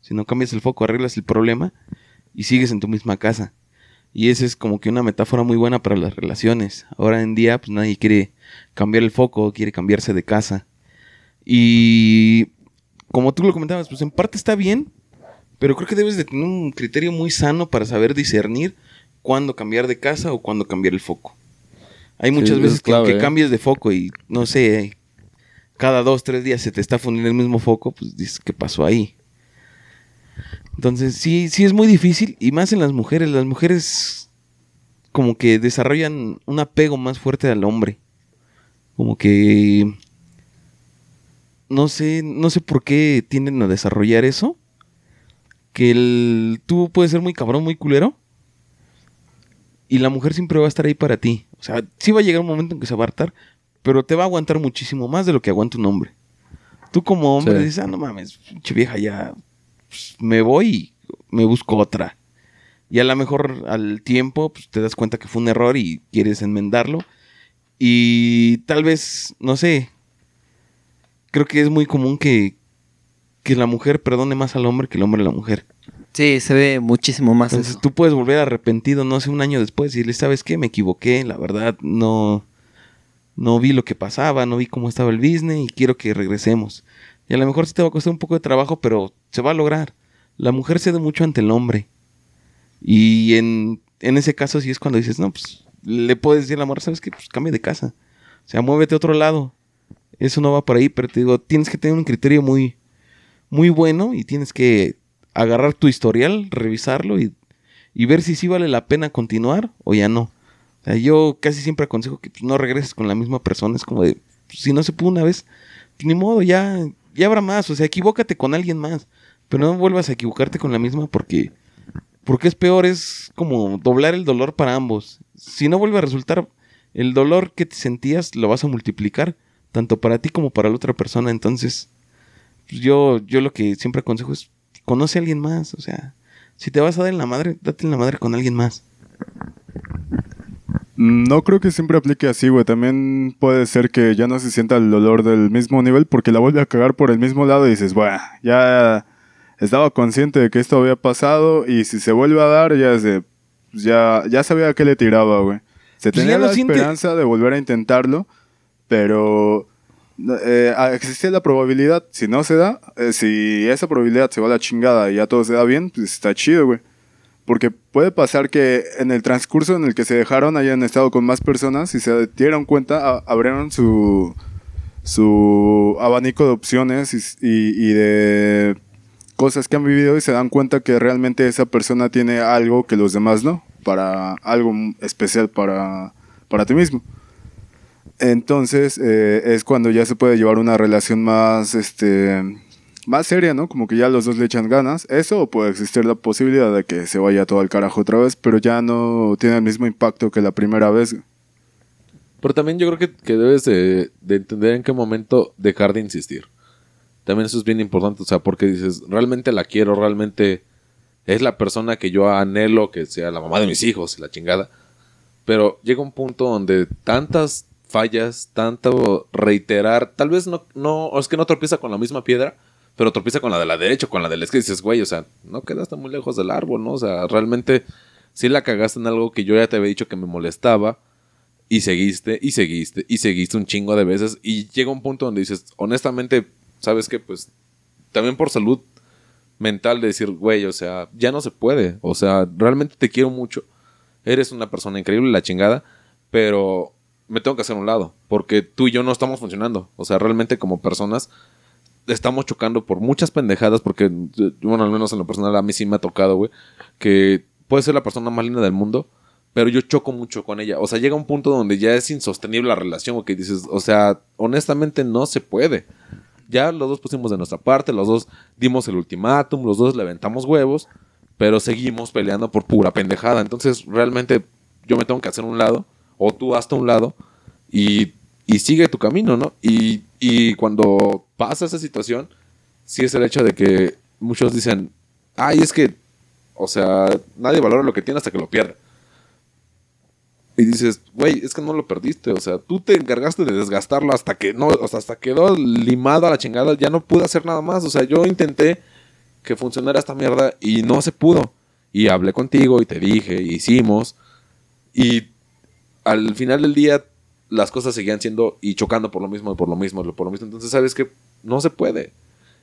sino cambias el foco, arreglas el problema y sigues en tu misma casa. Y esa es como que una metáfora muy buena para las relaciones. Ahora en día, pues nadie quiere cambiar el foco, quiere cambiarse de casa. Y como tú lo comentabas, pues en parte está bien, pero creo que debes de tener un criterio muy sano para saber discernir cuándo cambiar de casa o cuándo cambiar el foco. Hay muchas veces es que aunque ¿eh? cambies de foco y no sé, cada dos, tres días se te está fundiendo el mismo foco, pues dices, ¿qué pasó ahí? Entonces, sí, sí es muy difícil, y más en las mujeres. Las mujeres como que desarrollan un apego más fuerte al hombre. Como que no sé, no sé por qué tienden a desarrollar eso. Que el, tú puedes ser muy cabrón, muy culero. Y la mujer siempre va a estar ahí para ti. O sea, sí va a llegar un momento en que se va a hartar, pero te va a aguantar muchísimo más de lo que aguanta un hombre. Tú como hombre Sí. dices, ah, no mames, pinche vieja, ya pues, me voy y me busco otra. Y a lo mejor al tiempo pues, te das cuenta que fue un error y quieres enmendarlo. Y tal vez, no sé, creo que es muy común que, que la mujer perdone más al hombre que el hombre a la mujer. Sí, se ve muchísimo más Entonces eso. tú puedes volver arrepentido, no sé, un año después y decirle, ¿sabes qué? Me equivoqué, la verdad, no, no vi lo que pasaba, no vi cómo estaba el business y quiero que regresemos. Y a lo mejor sí te va a costar un poco de trabajo, pero se va a lograr. La mujer cede mucho ante el hombre. Y en, en ese caso sí es cuando dices, no, pues le puedes decir al amor, ¿sabes qué? Pues cambia de casa. O sea, muévete a otro lado. Eso no va por ahí, pero te digo, tienes que tener un criterio muy, muy bueno y tienes que agarrar tu historial, revisarlo y, y ver si sí vale la pena continuar o ya no. Yo casi siempre aconsejo que pues, no regreses con la misma persona. Es como de, pues, si no se pudo una vez, ni modo, ya, ya habrá más. O sea, equivócate con alguien más. Pero no vuelvas a equivocarte con la misma porque, porque es peor, es como doblar el dolor para ambos. Si no vuelve a resultar, el dolor que te sentías lo vas a multiplicar, tanto para ti como para la otra persona. Entonces, pues, yo, yo lo que siempre aconsejo es conoce a alguien más. O sea, si te vas a dar en la madre, date en la madre con alguien más. No creo que siempre aplique así, güey. También puede ser que ya no se sienta el dolor del mismo nivel porque la vuelve a cagar por el mismo lado y dices, bueno, ya estaba consciente de que esto había pasado y si se vuelve a dar, ya pues ya, ya sabía a qué le tiraba, güey. Se Pues tenía la siente- esperanza de volver a intentarlo, pero eh, ah, existe la probabilidad, si no se da, eh, si esa probabilidad se va a la chingada y ya todo se da bien, pues está chido, güey. Porque puede pasar que en el transcurso en el que se dejaron hayan estado con más personas y se dieron cuenta, abrieron su, su abanico de opciones y de cosas que han vivido y se dan cuenta que realmente esa persona tiene algo que los demás no, para algo especial para, para ti mismo. Entonces eh, es cuando ya se puede llevar una relación más, este, más seria, ¿no? Como que ya los dos le echan ganas. Eso puede existir la posibilidad de que se vaya todo al carajo otra vez, pero ya no tiene el mismo impacto que la primera vez. Pero también yo creo que, que debes de, de entender en qué momento dejar de insistir. También eso es bien importante, o sea, porque dices, realmente la quiero, realmente es la persona que yo anhelo que sea la mamá de mis hijos la chingada. Pero llega un punto donde tantas fallas, tanto reiterar, tal vez no, no, es que no tropieza con la misma piedra, pero tropieza con la de la derecha, con la de la izquierda, y dices, güey, o sea, no quedaste muy lejos del árbol, ¿no? O sea, realmente sí la cagaste en algo que yo ya te había dicho que me molestaba, y seguiste, y seguiste, y seguiste un chingo de veces, y llega un punto donde dices, honestamente, ¿sabes qué? Pues también por salud mental de decir, güey, o sea, ya no se puede, o sea, realmente te quiero mucho, eres una persona increíble, la chingada, pero me tengo que hacer un lado, porque tú y yo no estamos funcionando, o sea, realmente como personas estamos chocando por muchas pendejadas, porque, bueno, al menos en lo personal a mí sí me ha tocado, güey, que puede ser la persona más linda del mundo, pero yo choco mucho con ella. O sea, llega un punto donde ya es insostenible la relación, que dices, o sea, honestamente no se puede. Ya los dos pusimos de nuestra parte, los dos dimos el ultimátum, los dos levantamos huevos, pero seguimos peleando por pura pendejada. Entonces, realmente yo me tengo que hacer un lado, o tú hasta un lado, y, y sigue tu camino, ¿no? Y, y cuando pasa esa situación, sí es el hecho de que muchos dicen, ay, es que, o sea, nadie valora lo que tiene hasta que lo pierde. Y dices, güey, es que no lo perdiste. O sea, tú te encargaste de desgastarlo hasta que no, o sea, hasta quedó limado a la chingada. Ya no pude hacer nada más. O sea, yo intenté que funcionara esta mierda y no se pudo. Y hablé contigo y te dije, hicimos. Y al final del día, las cosas seguían siendo y chocando por lo mismo, por lo mismo, por lo mismo. Entonces, sabes que no se puede.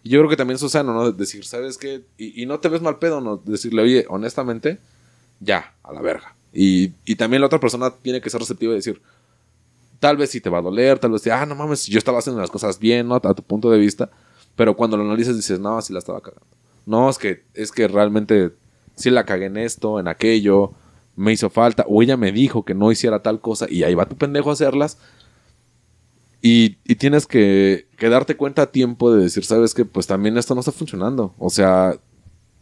Yo creo que también es sano, ¿no? Decir, ¿sabes qué? Y, no te ves mal pedo, ¿no? Decirle, oye, honestamente, ya, a la verga. Y, y también la otra persona tiene que ser receptiva y decir, tal vez sí te va a doler, tal vez, ah, no mames, yo estaba haciendo las cosas bien, ¿no? A tu punto de vista. Pero cuando lo analizas dices, no, sí la estaba cagando. No, es que, es que realmente sí la cagué en esto, en aquello, me hizo falta, o ella me dijo que no hiciera tal cosa y ahí va tu pendejo a hacerlas. Y, y tienes que, que darte cuenta a tiempo de decir, sabes que pues también esto no está funcionando. O sea,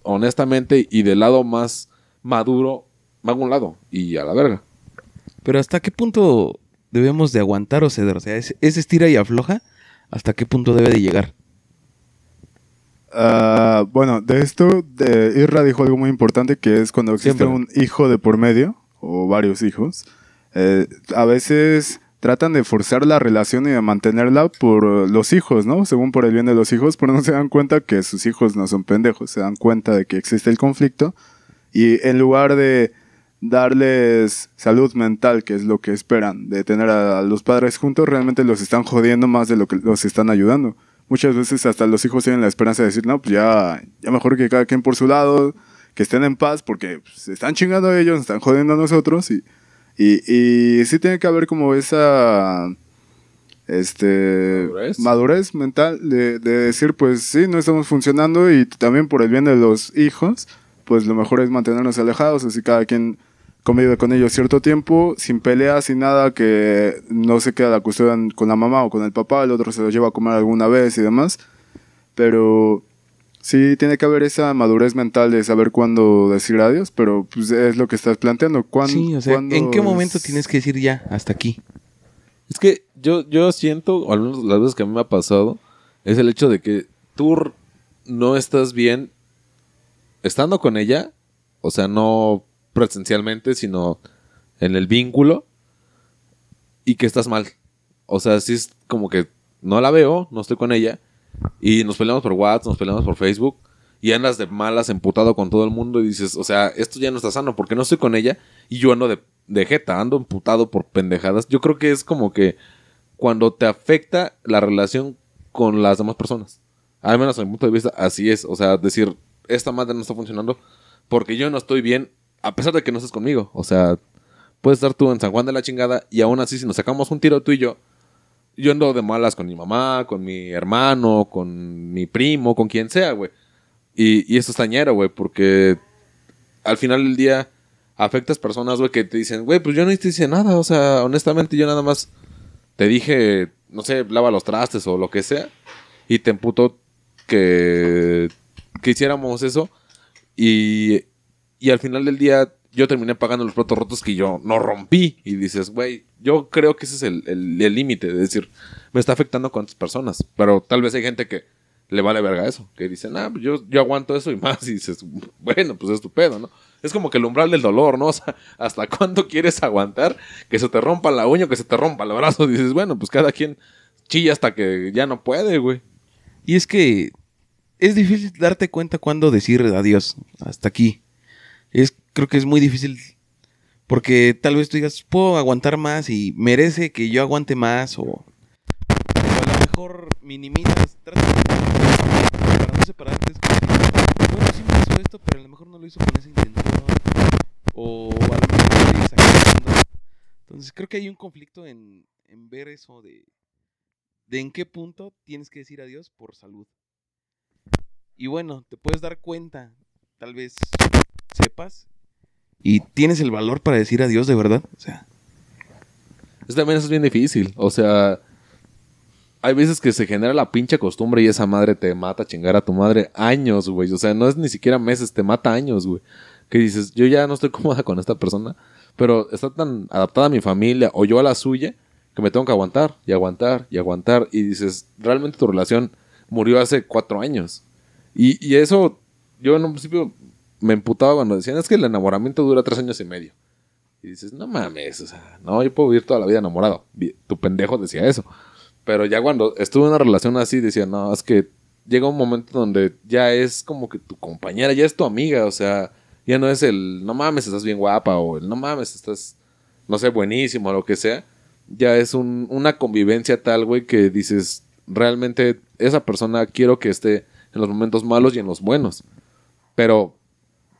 honestamente y del lado más maduro, me hago un lado y a la verga. Pero ¿hasta qué punto debemos de aguantar o ceder? O sea, ese, ese estira y afloja, ¿hasta qué punto debe de llegar? Ah, bueno, de esto, de Irra dijo algo muy importante que es cuando existe Siempre. un hijo de por medio, o varios hijos, eh, a veces tratan de forzar la relación y de mantenerla por los hijos, ¿no? Según por el bien de los hijos, pero no se dan cuenta que sus hijos no son pendejos, se dan cuenta de que existe el conflicto y en lugar de darles salud mental, que es lo que esperan, de tener a los padres juntos, realmente los están jodiendo más de lo que los están ayudando. Muchas veces hasta los hijos tienen la esperanza de decir, no, pues ya, ya mejor que cada quien por su lado, que estén en paz, porque pues, se están chingando a ellos, nos están jodiendo a nosotros, y, y, y sí tiene que haber como esa este Madurez. madurez mental de, de decir, pues sí, no estamos funcionando, y también por el bien de los hijos, pues lo mejor es mantenernos alejados, así cada quien convive con ellos cierto tiempo, sin peleas, sin nada, que no se queda la custodia con la mamá o con el papá, el otro se lo lleva a comer alguna vez y demás. Pero sí tiene que haber esa madurez mental de saber cuándo decir adiós, pero pues es lo que estás planteando. ¿Cuándo, Sí, o sea, cuándo ¿en qué momento es- tienes que decir ya, hasta aquí? Es que yo, yo siento, o al menos las veces que a mí me ha pasado, es el hecho de que tú no estás bien estando con ella, o sea, no presencialmente, sino en el vínculo, y que estás mal. O sea, sí es como que no la veo, no estoy con ella, y nos peleamos por WhatsApp, nos peleamos por Facebook, y andas de malas, emputado con todo el mundo, y dices, o sea, esto ya no está sano, porque no estoy con ella, y yo ando de, de jeta, ando emputado por pendejadas. Yo creo que es como que cuando te afecta la relación con las demás personas. Al menos a mi punto de vista, así es. O sea, decir, esta madre no está funcionando porque yo no estoy bien, a pesar de que no estés conmigo. O sea, puedes estar tú en San Juan de la chingada y aún así, si nos sacamos un tiro tú y yo, yo ando de malas con mi mamá, con mi hermano, con mi primo, con quien sea, güey. Y, eso es tañero, güey, porque al final del día afectas personas, güey, que te dicen, güey, pues yo no te hice nada. O sea, honestamente, yo nada más te dije, no sé, lava los trastes o lo que sea. Y te emputó que, que hiciéramos eso. Y, y al final del día yo terminé pagando los platos rotos que yo no rompí. Y dices, güey, yo creo que ese es el el- el límite. de decir, me está afectando con otras personas. Pero tal vez hay gente que le vale verga eso. Que dicen, ah, pues yo, yo aguanto eso y más. [laughs] Y dices, bueno, pues es tu pedo, ¿no? Es como que el umbral del dolor, ¿no? [laughs] O sea, ¿hasta cuándo quieres aguantar que se te rompa la uña que se te rompa el brazo? Dices, bueno, pues cada quien chilla hasta que ya no puede, güey. Y es que es difícil darte cuenta cuándo decir adiós, hasta aquí. Es, creo que es muy difícil porque tal vez tú digas, puedo aguantar más y merece que yo aguante más o a lo mejor minimizas, tratas para no separarte. Bueno, sí me hizo esto, pero a lo mejor no lo hizo con esa intención o a lo mejor exagerando. Entonces creo que hay un conflicto en, en ver eso de, de en qué punto tienes que decir adiós por salud. Y bueno, te puedes dar cuenta, tal vez y tienes el valor para decir adiós de verdad. O sea, Es también eso es bien difícil. O sea, hay veces que se genera la pinche costumbre y esa madre te mata a chingar a tu madre años, güey. O sea, no es ni siquiera meses, te mata años, güey. Que dices, yo ya no estoy cómoda con esta persona, pero está tan adaptada a mi familia o yo a la suya que me tengo que aguantar y aguantar y aguantar. Y dices, realmente tu relación murió hace cuatro años. Y, y eso, yo en un principio me emputaba cuando decían, es que el enamoramiento dura tres años y medio. Y dices, no mames, o sea, no, yo puedo vivir toda la vida enamorado. Tu pendejo decía eso. Pero ya cuando estuve en una relación así, decía, no, es que llega un momento donde ya es como que tu compañera, ya es tu amiga, o sea, ya no es el, no mames, estás bien guapa, o el, no mames, estás, no sé, buenísimo, o lo que sea. Ya es un- una convivencia tal, güey, que dices, realmente esa persona quiero que esté en los momentos malos y en los buenos. Pero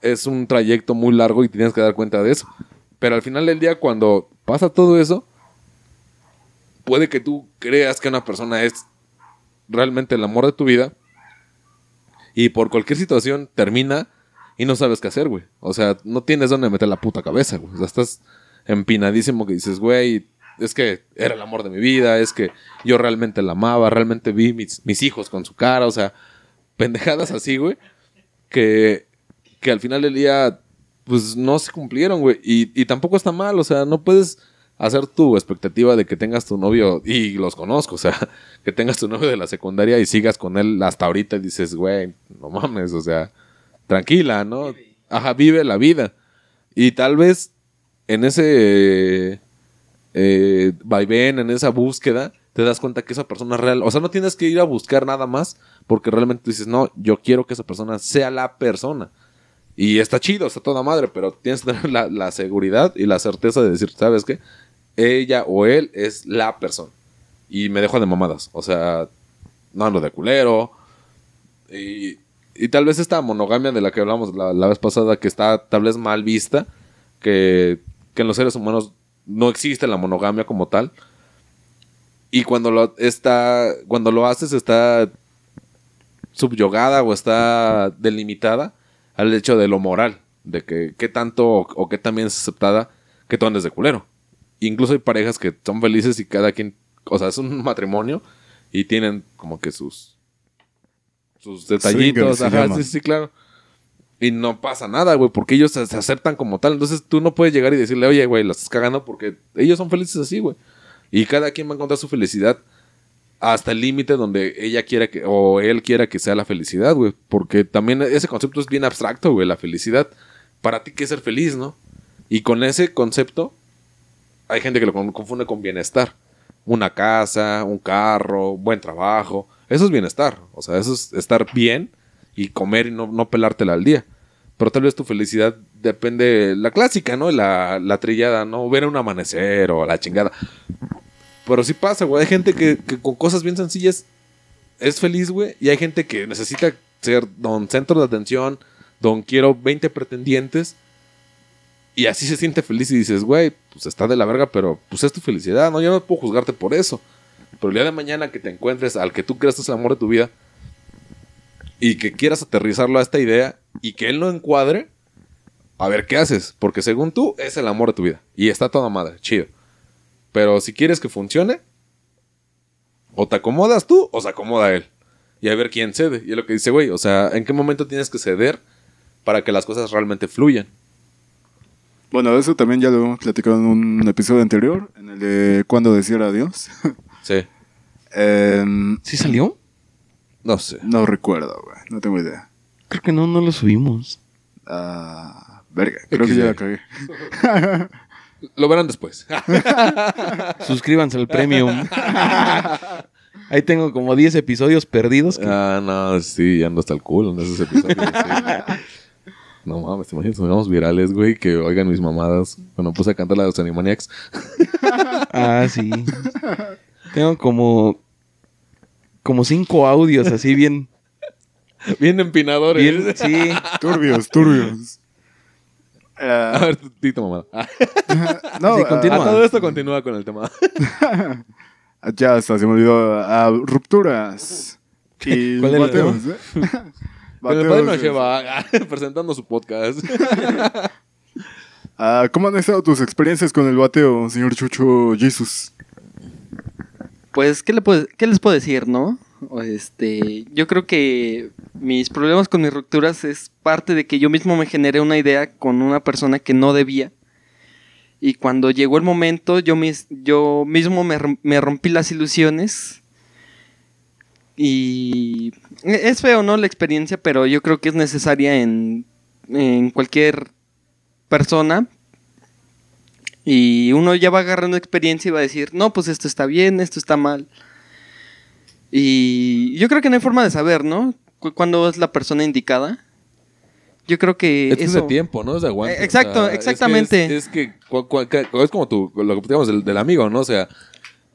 es un trayecto muy largo y tienes que dar cuenta de eso. Pero al final del día, cuando pasa todo eso, puede que tú creas que una persona es realmente el amor de tu vida y por cualquier situación termina y no sabes qué hacer, güey. O sea, no tienes dónde meter la puta cabeza, güey. O sea, estás empinadísimo que dices, güey, es que era el amor de mi vida, es que yo realmente la amaba, realmente vi mis, mis hijos con su cara, o sea, pendejadas así, güey, que, que al final del día, pues no se cumplieron, güey. Y, y tampoco está mal, o sea, no puedes hacer tu expectativa de que tengas tu novio, y los conozco, [laughs] o sea, que tengas tu novio de la secundaria y sigas con él hasta ahorita y dices, güey, no mames, o sea, tranquila, ¿no? Ajá, vive la vida. Y tal vez en ese eh, vaivén, en esa búsqueda, te das cuenta que esa persona es real. O sea, no tienes que ir a buscar nada más porque realmente dices, no, yo quiero que esa persona sea la persona. Y está chido, está toda madre, pero tienes que tener la, seguridad y la certeza de decir, ¿sabes qué? Ella o él es la persona. Y me dejo de mamadas. O sea, no ando de culero. Y, tal vez esta monogamia de la que hablamos la, la vez pasada, que está tal vez mal vista, que, que en los seres humanos no existe la monogamia como tal. Y cuando lo, está, cuando lo haces está subyugada o está delimitada al hecho de lo moral, de que qué tanto o, o qué también es aceptada que tú andes de culero. Incluso hay parejas que son felices y cada quien, o sea, es un [laughs] matrimonio y tienen como que sus sus detallitos, se ajá, sí, sí, claro. Y no pasa nada, güey, porque ellos se, aceptan como tal. Entonces tú no puedes llegar y decirle, oye, güey, la estás cagando porque ellos son felices así, güey. Y cada quien va a encontrar su felicidad hasta el límite donde ella quiera que, o él quiera que sea la felicidad, güey. Porque también ese concepto es bien abstracto, güey, la felicidad. Para ti, ¿qué es ser feliz, no? Y con ese concepto, hay gente que lo con- confunde con bienestar. Una casa, un carro, buen trabajo. Eso es bienestar. O sea, eso es estar bien y comer y no, no pelártela al día. Pero tal vez tu felicidad depende, la clásica, ¿no? La, la trillada, ¿no? Ver un amanecer o la chingada. Pero sí pasa, güey. Hay gente que, con cosas bien sencillas es feliz, güey. Y hay gente que necesita ser don centro de atención, don quiero 20 pretendientes. Y así se siente feliz y dices, güey, pues está de la verga, pero pues es tu felicidad, ¿no? Yo no puedo juzgarte por eso. Pero el día de mañana que te encuentres al que tú creas es el amor de tu vida y que quieras aterrizarlo a esta idea y que él no encuadre, a ver qué haces. Porque según tú, es el amor de tu vida. Y está toda madre, chido. Pero si quieres que funcione, o te acomodas tú o se acomoda él. Y a ver quién cede. Y es lo que dice, güey, o sea, ¿en qué momento tienes que ceder para que las cosas realmente fluyan? Bueno, eso también ya lo hemos platicado en un episodio anterior, en el de cuándo decir adiós. [laughs] Sí. Em, ¿Sí salió? No sé. no recuerdo, güey. No tengo idea. Creo que no, no lo subimos. Ah, verga, creo que ya la cagué. [laughs] Lo verán después. [laughs] Suscríbanse al premium. Ahí tengo como 10 episodios perdidos. que- ah, no, sí, ando hasta el culo en esos episodios. sí. No mames, te imaginas, nos vamos virales, güey, que oigan mis mamadas. Cuando puse a cantar la de los Animaniacs. Ah, sí. tengo como. Como cinco audios así bien. Bien empinadores. bien sí. Turbios, turbios. A Ah, ver, dito mamada. Ah, [laughs] no, Sí, ah, a todo esto continúa con el tema. [laughs] ya hasta se me olvidó. Ah, rupturas. Y ¿Cuál era el bateos, ¿eh? [laughs] Pero el Bateos, padre nos eh. lleva presentando su podcast. ¿Cómo han estado tus experiencias con el bateo, señor Chucho Jesus? Pues, ¿qué, le puedo- qué les puedo decir, no? Este, yo creo que mis problemas con mis rupturas es parte de que yo mismo me generé una idea con una persona que no debía. Y cuando llegó el momento, yo, mis- yo mismo me, me rompí las ilusiones. Y es feo, ¿no? La experiencia, pero yo creo que es necesaria en, en cualquier persona y uno ya va agarrando experiencia y va a decir, no, pues esto está bien, esto está mal. Y yo creo que no hay forma de saber, ¿no? Cu- Cuándo es la persona indicada. Yo creo que Es de tiempo, ¿no? Es de aguante. Eh, exacto, es que exactamente. Es, que, es como tú, lo que platicamos del, del amigo, ¿no? O sea,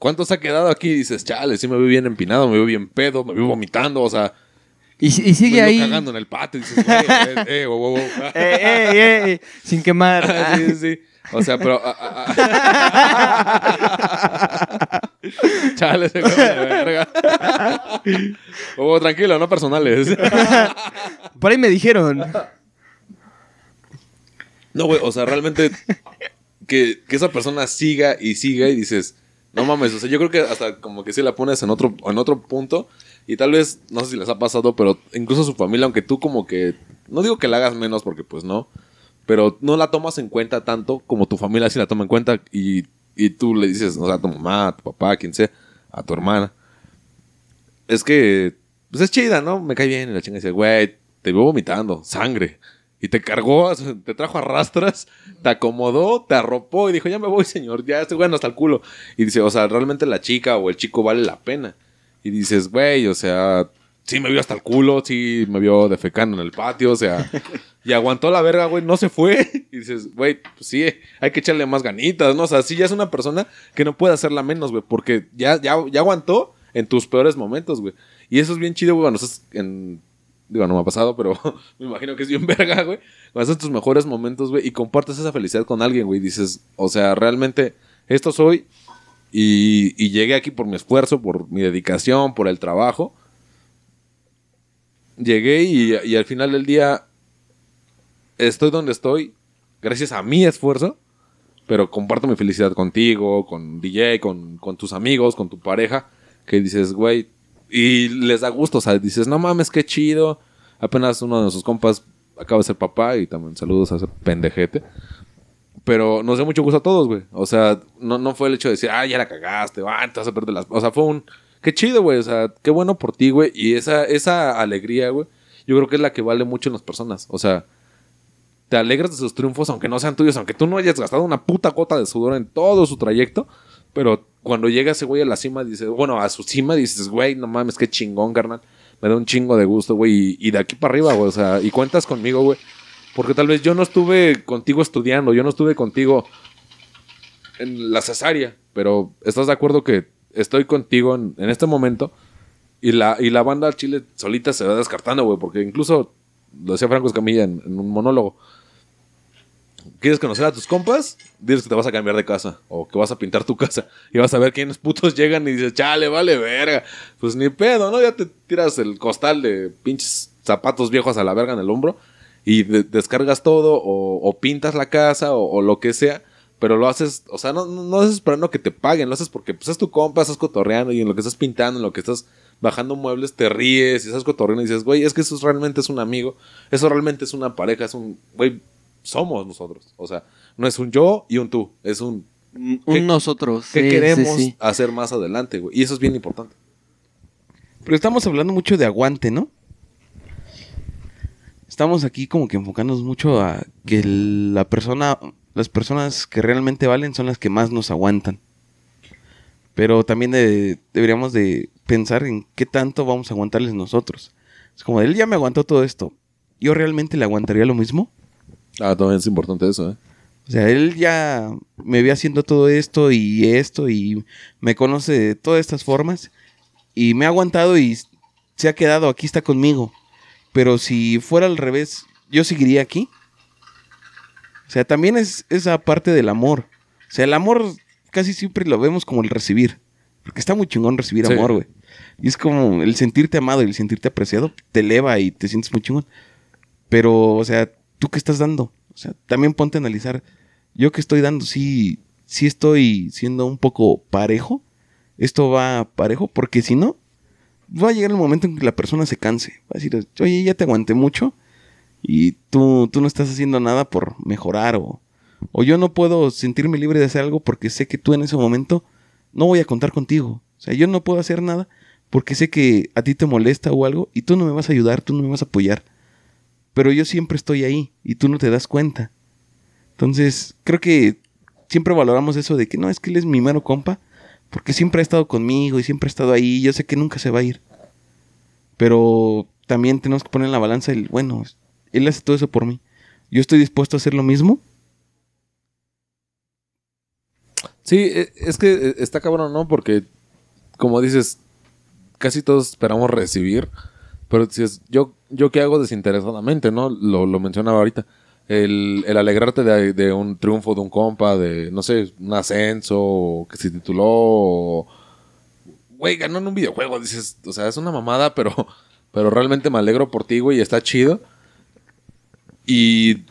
¿cuánto se ha quedado aquí? Y dices, chale, sí me veo bien empinado, me veo bien pedo, me veo vomitando, o sea, Y, y sigue me ahí... cagando en el patio. Y dices, [laughs] eh, eh. Eh, eh, sin quemar. [laughs] Sí, sí, sí. O sea, pero. ah, ah, ah. [laughs] [laughs] Chale, se come de verga. [laughs] Oh, tranquilo, no personales. [laughs] Por ahí me dijeron. No, güey, o sea, realmente que, que esa persona siga y siga y dices, no mames, o sea, yo creo que hasta como que si la pones en otro, en otro punto y tal vez, no sé si les ha pasado, pero incluso su familia, aunque tú como que, no digo que la hagas menos porque pues no, pero no la tomas en cuenta tanto como tu familia sí la toma en cuenta y, y tú le dices, o sea, a tu mamá, a tu papá, a quien sea, a tu hermana. Es que, pues es chida, ¿no? Me cae bien y la chinga dice, güey, te veo vomitando, sangre. Y te cargó, te trajo a rastras, te acomodó, te arropó y dijo, ya me voy, señor, ya estoy bueno hasta el culo. Y dice, o sea, realmente la chica o el chico vale la pena. Y dices, güey, o sea, sí me vio hasta el culo, sí me vio defecando en el patio, o sea, y aguantó la verga, güey, no se fue. [laughs] Y dices, güey, pues sí, hay que echarle más ganitas, ¿no? O sea, sí ya es una persona que no puede hacerla menos, güey, porque ya, ya, ya aguantó en tus peores momentos, güey. Y eso es bien chido, güey, cuando estás en... Digo, no me ha pasado, pero [laughs] me imagino que es bien [laughs] verga, güey. Cuando estás tus mejores momentos, güey, y compartes esa felicidad con alguien, güey. Dices, o sea, realmente, esto soy y llegué aquí por mi esfuerzo, por mi dedicación, por el trabajo. Llegué y, al final del día estoy donde estoy gracias a mi esfuerzo, pero comparto mi felicidad contigo, con DJ, con, con tus amigos, con tu pareja, que dices, güey, y les da gusto, o sea, dices, no mames, qué chido. Apenas uno de nuestros compas acaba de ser papá y también saludos a ese pendejete. Pero nos dio mucho gusto a todos, güey. O sea, no, no fue el hecho de decir, ah, ya la cagaste, ah, te vas a perder las... O sea, fue un... Qué chido, güey. O sea, qué bueno por ti, güey. Y esa, esa alegría, güey, yo creo que es la que vale mucho en las personas. O sea, te alegras de sus triunfos, aunque no sean tuyos, aunque tú no hayas gastado una puta gota de sudor en todo su trayecto. Pero cuando llega ese güey a la cima, dices, bueno, a su cima, dices, güey, no mames, qué chingón, carnal. Me da un chingo de gusto, güey. Y, y de aquí para arriba, güey. O sea, y cuentas conmigo, güey. Porque tal vez yo no estuve contigo estudiando, yo no estuve contigo en la cesárea, pero estás de acuerdo que estoy contigo en, en este momento y la, y la banda Chile solita se va descartando, güey, porque incluso lo decía Franco Escamilla en, un monólogo. ¿Quieres conocer a tus compas? Diles que te vas a cambiar de casa o que vas a pintar tu casa y vas a ver quiénes putos llegan y dices, chale, vale, verga. Pues ni pedo, ¿no? Ya te tiras el costal de pinches zapatos viejos a la verga en el hombro y de- descargas todo o, o pintas la casa o lo que sea. Pero lo haces, o sea, no, no, no haces esperando que te paguen, lo haces porque pues es tu compa, estás cotorreando y en lo que estás pintando, en lo que estás bajando muebles, te ríes y estás cotorreando y dices, güey, es que eso realmente es un amigo, eso realmente es una pareja, es un, güey, somos nosotros. O sea, no es un yo y un tú, es un Un ¿Qué- nosotros. qué sí, queremos sí, sí. hacer más adelante, güey. Y eso es bien importante. Pero estamos hablando mucho de aguante, ¿no? Estamos aquí como que enfocándonos mucho a que el- la persona, las personas que realmente valen son las que más nos aguantan. Pero también de- deberíamos de pensar en qué tanto vamos a aguantarles nosotros. Es como, él ya me aguantó todo esto. ¿Yo realmente le aguantaría lo mismo? Ah, también es importante eso, ¿eh? O sea, él ya me ve haciendo todo esto y esto y me conoce de todas estas formas y me ha aguantado y se ha quedado, aquí está conmigo. Pero si fuera al revés, yo seguiría aquí. O sea, también es esa parte del amor. O sea, el amor casi siempre lo vemos como el recibir. Porque está muy chingón recibir Sí. amor, güey. Y es como el sentirte amado y el sentirte apreciado te eleva y te sientes muy chingón. Pero, o sea, ¿tú qué estás dando? O sea, también ponte a analizar. Yo que estoy dando, sí, sí estoy siendo un poco parejo. Esto va parejo, porque si no, va a llegar el momento en que la persona se canse. Va a decir, oye, ya te aguanté mucho y tú, tú no estás haciendo nada por mejorar o, o yo no puedo sentirme libre de hacer algo porque sé que tú en ese momento no voy a contar contigo. O sea, yo no puedo hacer nada porque sé que a ti te molesta o algo y tú no me vas a ayudar, tú no me vas a apoyar. Pero yo siempre estoy ahí y tú no te das cuenta. Entonces, creo que siempre valoramos eso de que no, es que él es mi mero compa, porque siempre ha estado conmigo y siempre ha estado ahí, y yo sé que nunca se va a ir. Pero también tenemos que poner en la balanza el, bueno, él hace todo eso por mí. Yo estoy dispuesto a hacer lo mismo. Sí, e- es que eh, está cabrón, ¿no? Porque, como dices, casi todos esperamos recibir. Pero si es, yo, yo qué hago desinteresadamente, ¿no? Lo, lo mencionaba ahorita. El, el alegrarte de, un triunfo de un compa, de, no sé, un ascenso, que se tituló, o, güey, ganó en un videojuego. Dices, o sea, es una mamada, pero, [laughs] pero realmente me alegro por ti, güey, y está chido. Y,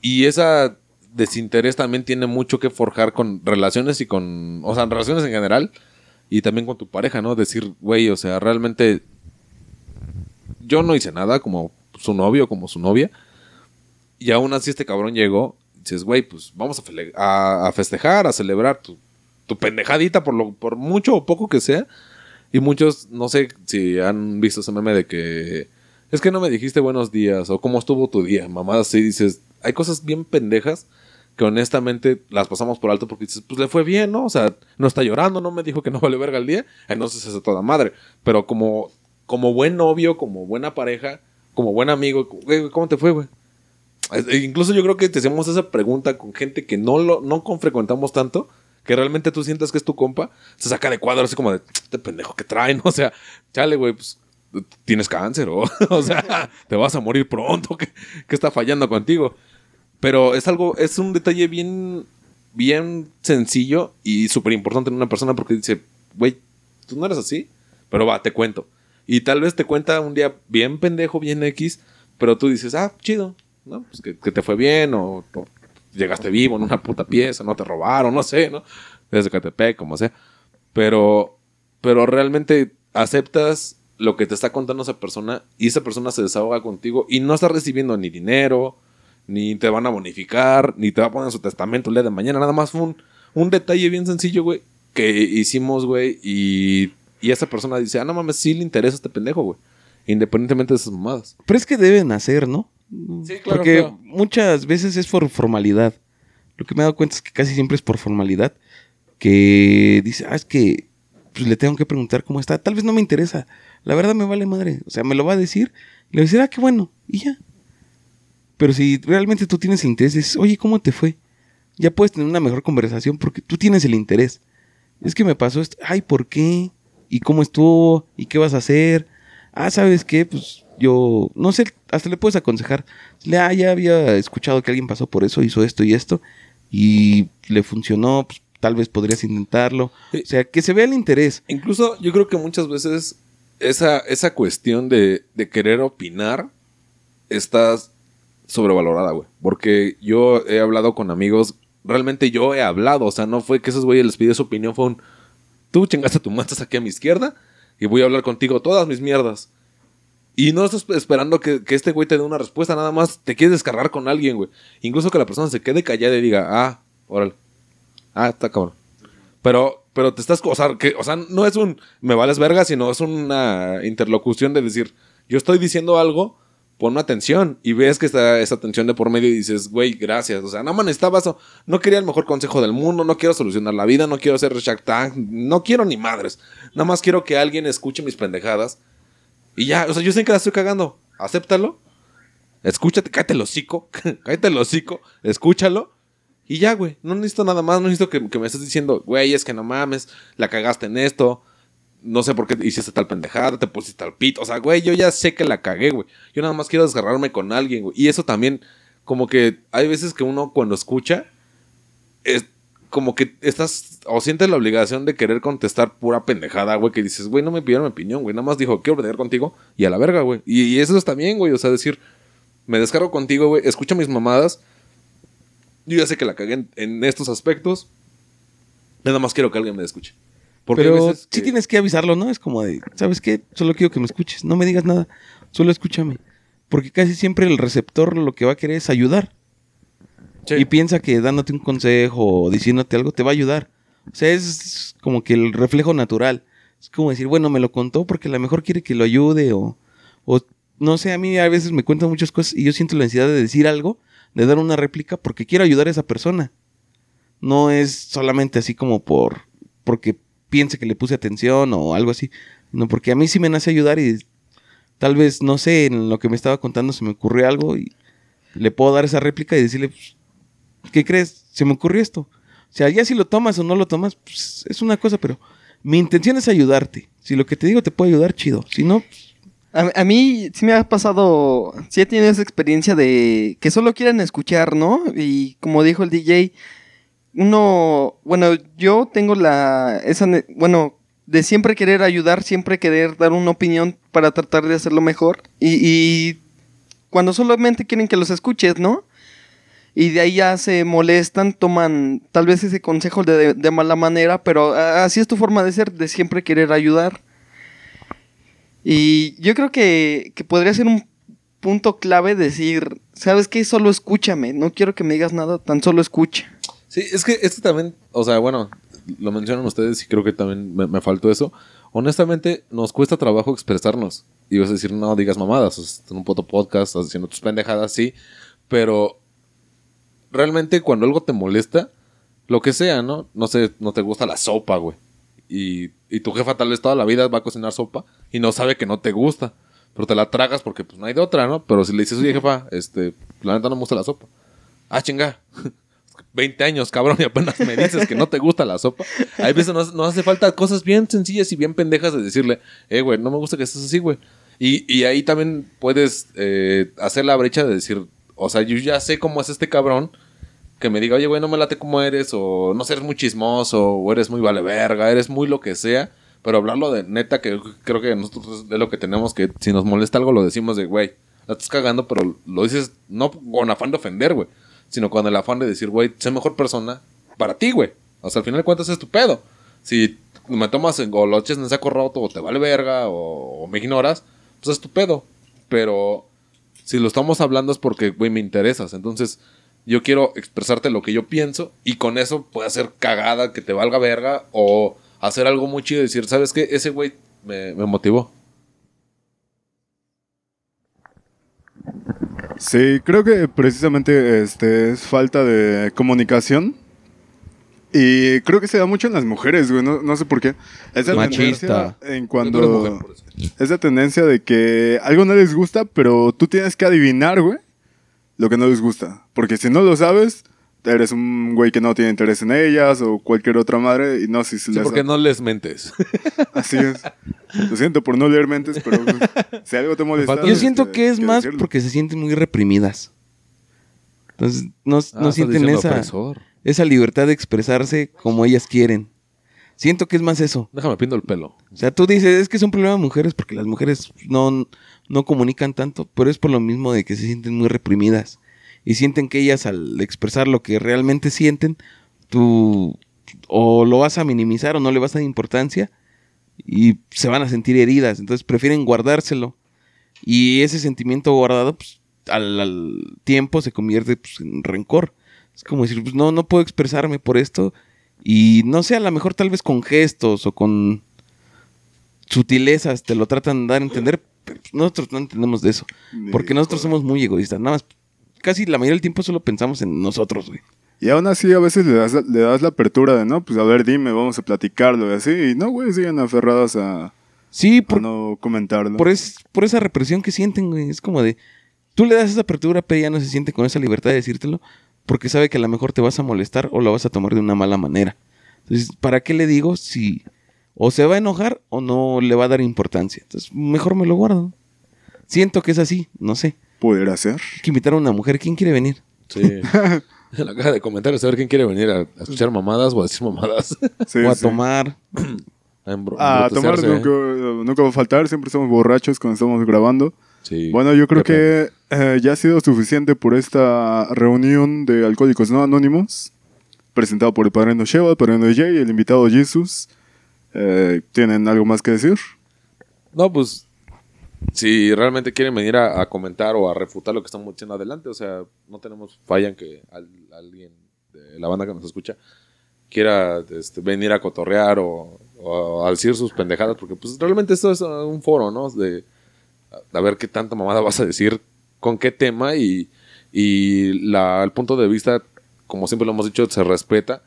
y esa desinterés también tiene mucho que forjar con relaciones y con, o sea, relaciones en general y también con tu pareja, ¿no? Decir, güey, o sea, realmente yo no hice nada como su novio, como su novia. Y aún así este cabrón llegó. Y dices, güey, pues vamos a, a festejar, a celebrar tu, tu pendejadita por, lo, por mucho o poco que sea. Y muchos, no sé si han visto ese meme de que es que no me dijiste buenos días o cómo estuvo tu día. Mamá, así dices, hay cosas bien pendejas que honestamente las pasamos por alto porque dices, pues le fue bien, ¿no? O sea, no está llorando, no me dijo que no vale verga el día, entonces es toda madre. Pero como, como buen novio, como buena pareja, como buen amigo, güey, ¿cómo te fue, güey? E Incluso yo creo que te hacemos esa pregunta con gente que no lo no frecuentamos tanto, que realmente tú sientas que es tu compa, se saca de cuadro así como de, este pendejo que traen, [laughs] o sea, chale, güey, pues tienes cáncer o, [laughs] o sea, te vas a morir pronto, ¿qué, qué está fallando contigo? Pero es algo, es un detalle bien, bien sencillo y súper importante en una persona porque dice, güey, tú no eres así, pero va, te cuento. Y tal vez te cuenta un día bien pendejo, bien X, pero tú dices, ah, chido, ¿no? Pues que, que te fue bien o, llegaste vivo en una puta pieza, no te robaron, no sé, ¿no? Desde Catepec, como sea. Pero, pero realmente aceptas lo que te está contando esa persona y esa persona se desahoga contigo y no está recibiendo ni dinero, ni te van a bonificar, ni te va a poner en su testamento el día de mañana. Nada más fue un, un detalle bien sencillo, güey, que hicimos, güey, y, y esa persona dice, ah, no mames, sí le interesa a este pendejo, güey. Independientemente de esas mamadas. Pero es que deben hacer, ¿no? Sí, claro, Porque claro. muchas veces es por formalidad. Lo que me he dado cuenta es que casi siempre es por formalidad. Que dice, ah, es que pues, le tengo que preguntar cómo está. Tal vez no me interesa. La verdad me vale madre. O sea, me lo va a decir. Le voy a decir, ah, qué bueno. Y ya. Pero si realmente tú tienes interés, dices, oye, ¿cómo te fue? Ya puedes tener una mejor conversación porque tú tienes el interés. Es que me pasó esto. Ay, ¿por qué? ¿Y cómo estuvo? ¿Y qué vas a hacer? Ah, ¿sabes qué? Pues yo, no sé, hasta le puedes aconsejar. Le, ah, ya había escuchado que alguien pasó por eso, hizo esto y esto, y le funcionó, pues tal vez podrías intentarlo. O sea, que se vea el interés. Incluso yo creo que muchas veces esa, esa cuestión de, de querer opinar está sobrevalorada, güey. Porque yo he hablado con amigos, realmente yo he hablado, o sea, no fue que esos güeyes les pidió su opinión, fue un, tú chingaste tu matas aquí a mi izquierda y voy a hablar contigo todas mis mierdas. Y no estás esperando que, que este güey te dé una respuesta, nada más te quieres descargar con alguien, güey. Incluso que la persona se quede callada y diga, ah, órale. Ah, está cabrón. Pero, pero te estás, o sea, que, o sea, no es un me vales verga, sino es una interlocución de decir, yo estoy diciendo algo, pon atención. Y ves que está esa atención de por medio y dices, güey, gracias. O sea, no man, necesitaba eso. No quería el mejor consejo del mundo, no quiero solucionar la vida, no quiero ser Shark no quiero ni madres. Nada más quiero que alguien escuche mis pendejadas. Y ya, o sea, yo sé que la estoy cagando. Acéptalo. Escúchate, cállate el hocico. [laughs] cállate el hocico. Escúchalo. Y ya, güey. No necesito nada más. No necesito que, que me estés diciendo, güey, es que no mames. La cagaste en esto. No sé por qué hiciste tal pendejada. Te pusiste al pito. O sea, güey, yo ya sé que la cagué, güey. Yo nada más quiero desgarrarme con alguien, güey. Y eso también, como que hay veces que uno cuando escucha, es como que estás o sientes la obligación de querer contestar pura pendejada, güey, que dices, güey, no me pidieron mi opinión, güey, nada más dijo, quiero platicar contigo y a la verga, güey. Y, eso está bien, güey, o sea, decir, me descargo contigo, güey, escucha mis mamadas. Yo ya sé que la cagué en, en estos aspectos. Nada más quiero que alguien me escuche. Porque Pero sí que- tienes que avisarlo, ¿no? Es como de, ¿sabes qué? Solo quiero que me escuches. No me digas nada. Solo escúchame. Porque casi siempre el receptor lo que va a querer es ayudar. Sí. Y piensa que dándote un consejo o diciéndote algo te va a ayudar. O sea, es como que el reflejo natural. Es como decir, bueno, me lo contó porque a lo mejor quiere que lo ayude o, o no sé, a mí a veces me cuentan muchas cosas y yo siento la necesidad de decir algo, de dar una réplica porque quiero ayudar a esa persona. No es solamente así como por porque piense que le puse atención o algo así, no porque a mí sí me nace ayudar y tal vez no sé, en lo que me estaba contando se me ocurrió algo y le puedo dar esa réplica y decirle, pues, ¿qué crees? Se me ocurrió esto. O sea, ya si lo tomas o no lo tomas, pues, es una cosa, pero mi intención es ayudarte. Si lo que te digo te puede ayudar, chido. Si no, pues, A, a mí sí me ha pasado, sí he tenido esa experiencia de que solo quieren escuchar, ¿no? Y como dijo el DJ, uno, bueno, yo tengo la, esa, bueno, de siempre querer ayudar, siempre querer dar una opinión para tratar de hacerlo mejor. Y, y cuando solamente quieren que los escuches, ¿no? y de ahí ya se molestan, toman tal vez ese consejo de, de mala manera, pero así es tu forma de ser, de siempre querer ayudar. Y yo creo que, que podría ser un punto clave decir, ¿sabes qué? Solo escúchame, no quiero que me digas nada, tan solo escucha. Sí, es que, es que también, o sea, bueno, lo mencionan ustedes y creo que también me, faltó eso. Honestamente, nos cuesta trabajo expresarnos. Y vas a decir, no digas mamadas, estás en un puto podcast, estás haciendo tus pendejadas, sí. Pero realmente cuando algo te molesta, lo que sea, ¿no? No sé, no te gusta la sopa, güey. Y, y tu jefa tal vez toda la vida va a cocinar sopa y no sabe que no te gusta. Pero te la tragas porque pues no hay de otra, ¿no? Pero si le dices, oye jefa, este, la neta no me gusta la sopa. Ah, chinga. [laughs] 20 años, cabrón, y apenas me dices que no te gusta la sopa. Hay veces no, no hace falta cosas bien sencillas y bien pendejas de decirle, eh, güey, no me gusta que estés así, güey. Y, y ahí también puedes eh, hacer la brecha de decir, o sea, yo ya sé cómo es este cabrón, que me diga, oye, güey, no me late como eres, o no sé, eres muy chismoso, o eres muy vale verga, eres muy lo que sea. Pero hablarlo de neta, que creo que nosotros es lo que tenemos, que si nos molesta algo lo decimos de, güey, la estás cagando, pero lo dices no con afán de ofender, güey, sino con el afán de decir, güey, sé mejor persona para ti, güey. O sea, al final de cuentas es tu pedo. Si me tomas en goloches en saco roto, o te vale verga, o, me ignoras, pues es tu pedo. Pero si lo estamos hablando es porque, güey, me interesas. Entonces, yo quiero expresarte lo que yo pienso y con eso puede hacer cagada que te valga verga o hacer algo muy chido y decir, ¿sabes qué? Ese güey me, me motivó. Sí, creo que precisamente este es falta de comunicación. Y creo que se da mucho en las mujeres, güey. No, no sé por qué. Esa Machista. tendencia en cuando. Esa tendencia de que algo no les gusta, pero tú tienes que adivinar, güey, lo que no les gusta. Porque si no lo sabes, eres un güey que no tiene interés en ellas o cualquier otra madre. Y no sé si Sí, les porque no les mentes. [laughs] Así es. Lo siento por no leer mentes, pero si algo te molesta. Yo este, siento que es que más decirlo. porque se sienten muy reprimidas. Entonces, no, Ah, no sienten esa, opresor. esa libertad de expresarse como ellas quieren. Siento que es más eso. Déjame pindo el pelo. O sea, tú dices, es que es un problema de mujeres porque las mujeres no, no comunican tanto, pero es por lo mismo de que se sienten muy reprimidas. Y sienten que ellas al expresar lo que realmente sienten, tú o lo vas a minimizar o no le vas a dar importancia y se van a sentir heridas. Entonces prefieren guardárselo. Y ese sentimiento guardado, pues, al, al tiempo se convierte pues, en rencor. Es como decir, pues no, no puedo expresarme por esto. Y no sé, a lo mejor tal vez con gestos o con sutilezas te lo tratan de dar a entender, pero nosotros no entendemos de eso. Porque nosotros somos muy egoístas. Nada más, casi la mayoría del tiempo solo pensamos en nosotros, güey. Y aún así a veces le das, le das la apertura de, no, pues a ver, dime, vamos a platicarlo y así. Y no, güey, siguen aferradas a, Sí, a por, no comentarlo. por, es- por esa represión que sienten, güey. Es como de, tú le das esa apertura, pero ella no se siente con esa libertad de decírtelo porque sabe que a lo mejor te vas a molestar o lo vas a tomar de una mala manera. Entonces, ¿para qué le digo si o se va a enojar o no le va a dar importancia? Entonces, mejor me lo guardo. Siento que es así, no sé. Pudiera ser. Hay que invitar a una mujer. ¿Quién quiere venir? Sí. En [laughs] la caja de comentarios a ver quién quiere venir a, a escuchar mamadas o a decir mamadas. Sí, o a sí. tomar. A, A tomar nunca, nunca va a faltar, siempre estamos borrachos cuando estamos grabando. Sí. Bueno, yo creo que eh, ya ha sido suficiente por esta reunión de Alcohólicos No Anónimos, presentado por el padrino Sheva, el padrino Jay y el invitado Jesus. Eh, ¿Tienen algo más que decir? No, pues si realmente quieren venir a, comentar o a refutar lo que estamos diciendo adelante, o sea, no tenemos falla en que al- alguien de la banda que nos escucha quiera este, venir a cotorrear o, o decir sus pendejadas, porque pues realmente esto es un foro, ¿no? De a, a ver qué tanta mamada vas a decir, con qué tema y, y la, el punto de vista, como siempre lo hemos dicho, se respeta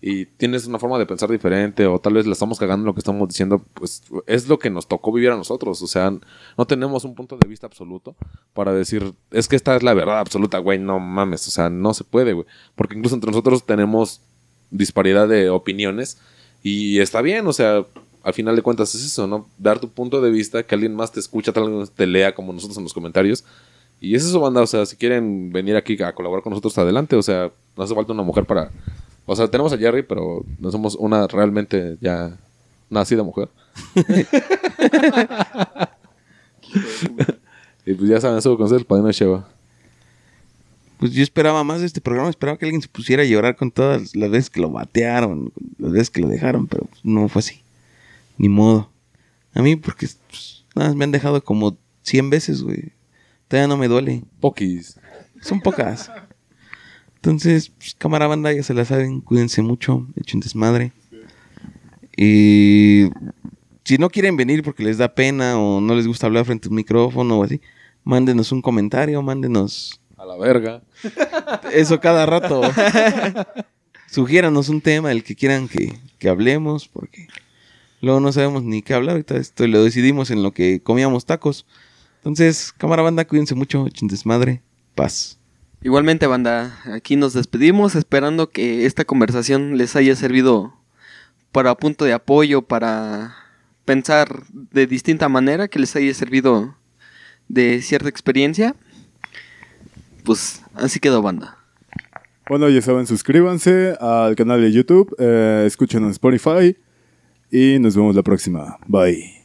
y tienes una forma de pensar diferente o tal vez la estamos cagando en lo que estamos diciendo, pues es lo que nos tocó vivir a nosotros. O sea, no tenemos un punto de vista absoluto para decir, es que esta es la verdad absoluta, güey, no mames. O sea, no se puede, güey. Porque incluso entre nosotros tenemos disparidad de opiniones y está bien, o sea, al final de cuentas es eso, ¿no? Dar tu punto de vista, que alguien más te escucha, tal vez te lea como nosotros en los comentarios. Y es eso, banda, o sea, si quieren venir aquí a colaborar con nosotros, adelante, o sea, no hace falta una mujer para... O sea, tenemos a Jerry, pero no somos una realmente ya nacida mujer. [laughs] y pues ya saben, eso con el padrino de Sheva. pues yo esperaba más de este programa, esperaba que alguien se pusiera a llorar con todas las veces que lo batearon, las veces que lo dejaron, pero pues, no fue así. Ni modo. A mí, porque pues, nada, más me han dejado como 100 veces, güey. Todavía no me duele. Poquis. Son pocas. Entonces, pues, cámara banda, ya se la saben, cuídense mucho, echen desmadre. Y si no quieren venir porque les da pena o no les gusta hablar frente a un micrófono o así, mándenos un comentario, mándenos A la verga. [laughs] eso cada rato. [laughs] Sugiéranos un tema del que quieran que, que hablemos, porque luego no sabemos ni qué hablar. Ahorita esto lo decidimos en lo que comíamos tacos. Entonces, cámara banda, cuídense mucho, echen desmadre, paz. Igualmente, banda, aquí nos despedimos esperando que esta conversación les haya servido para punto de apoyo, para pensar de distinta manera, que les haya servido de cierta experiencia. Pues así quedó, banda. Bueno, ya saben, suscríbanse al canal de YouTube, eh, escuchen en Spotify y nos vemos la próxima. Bye.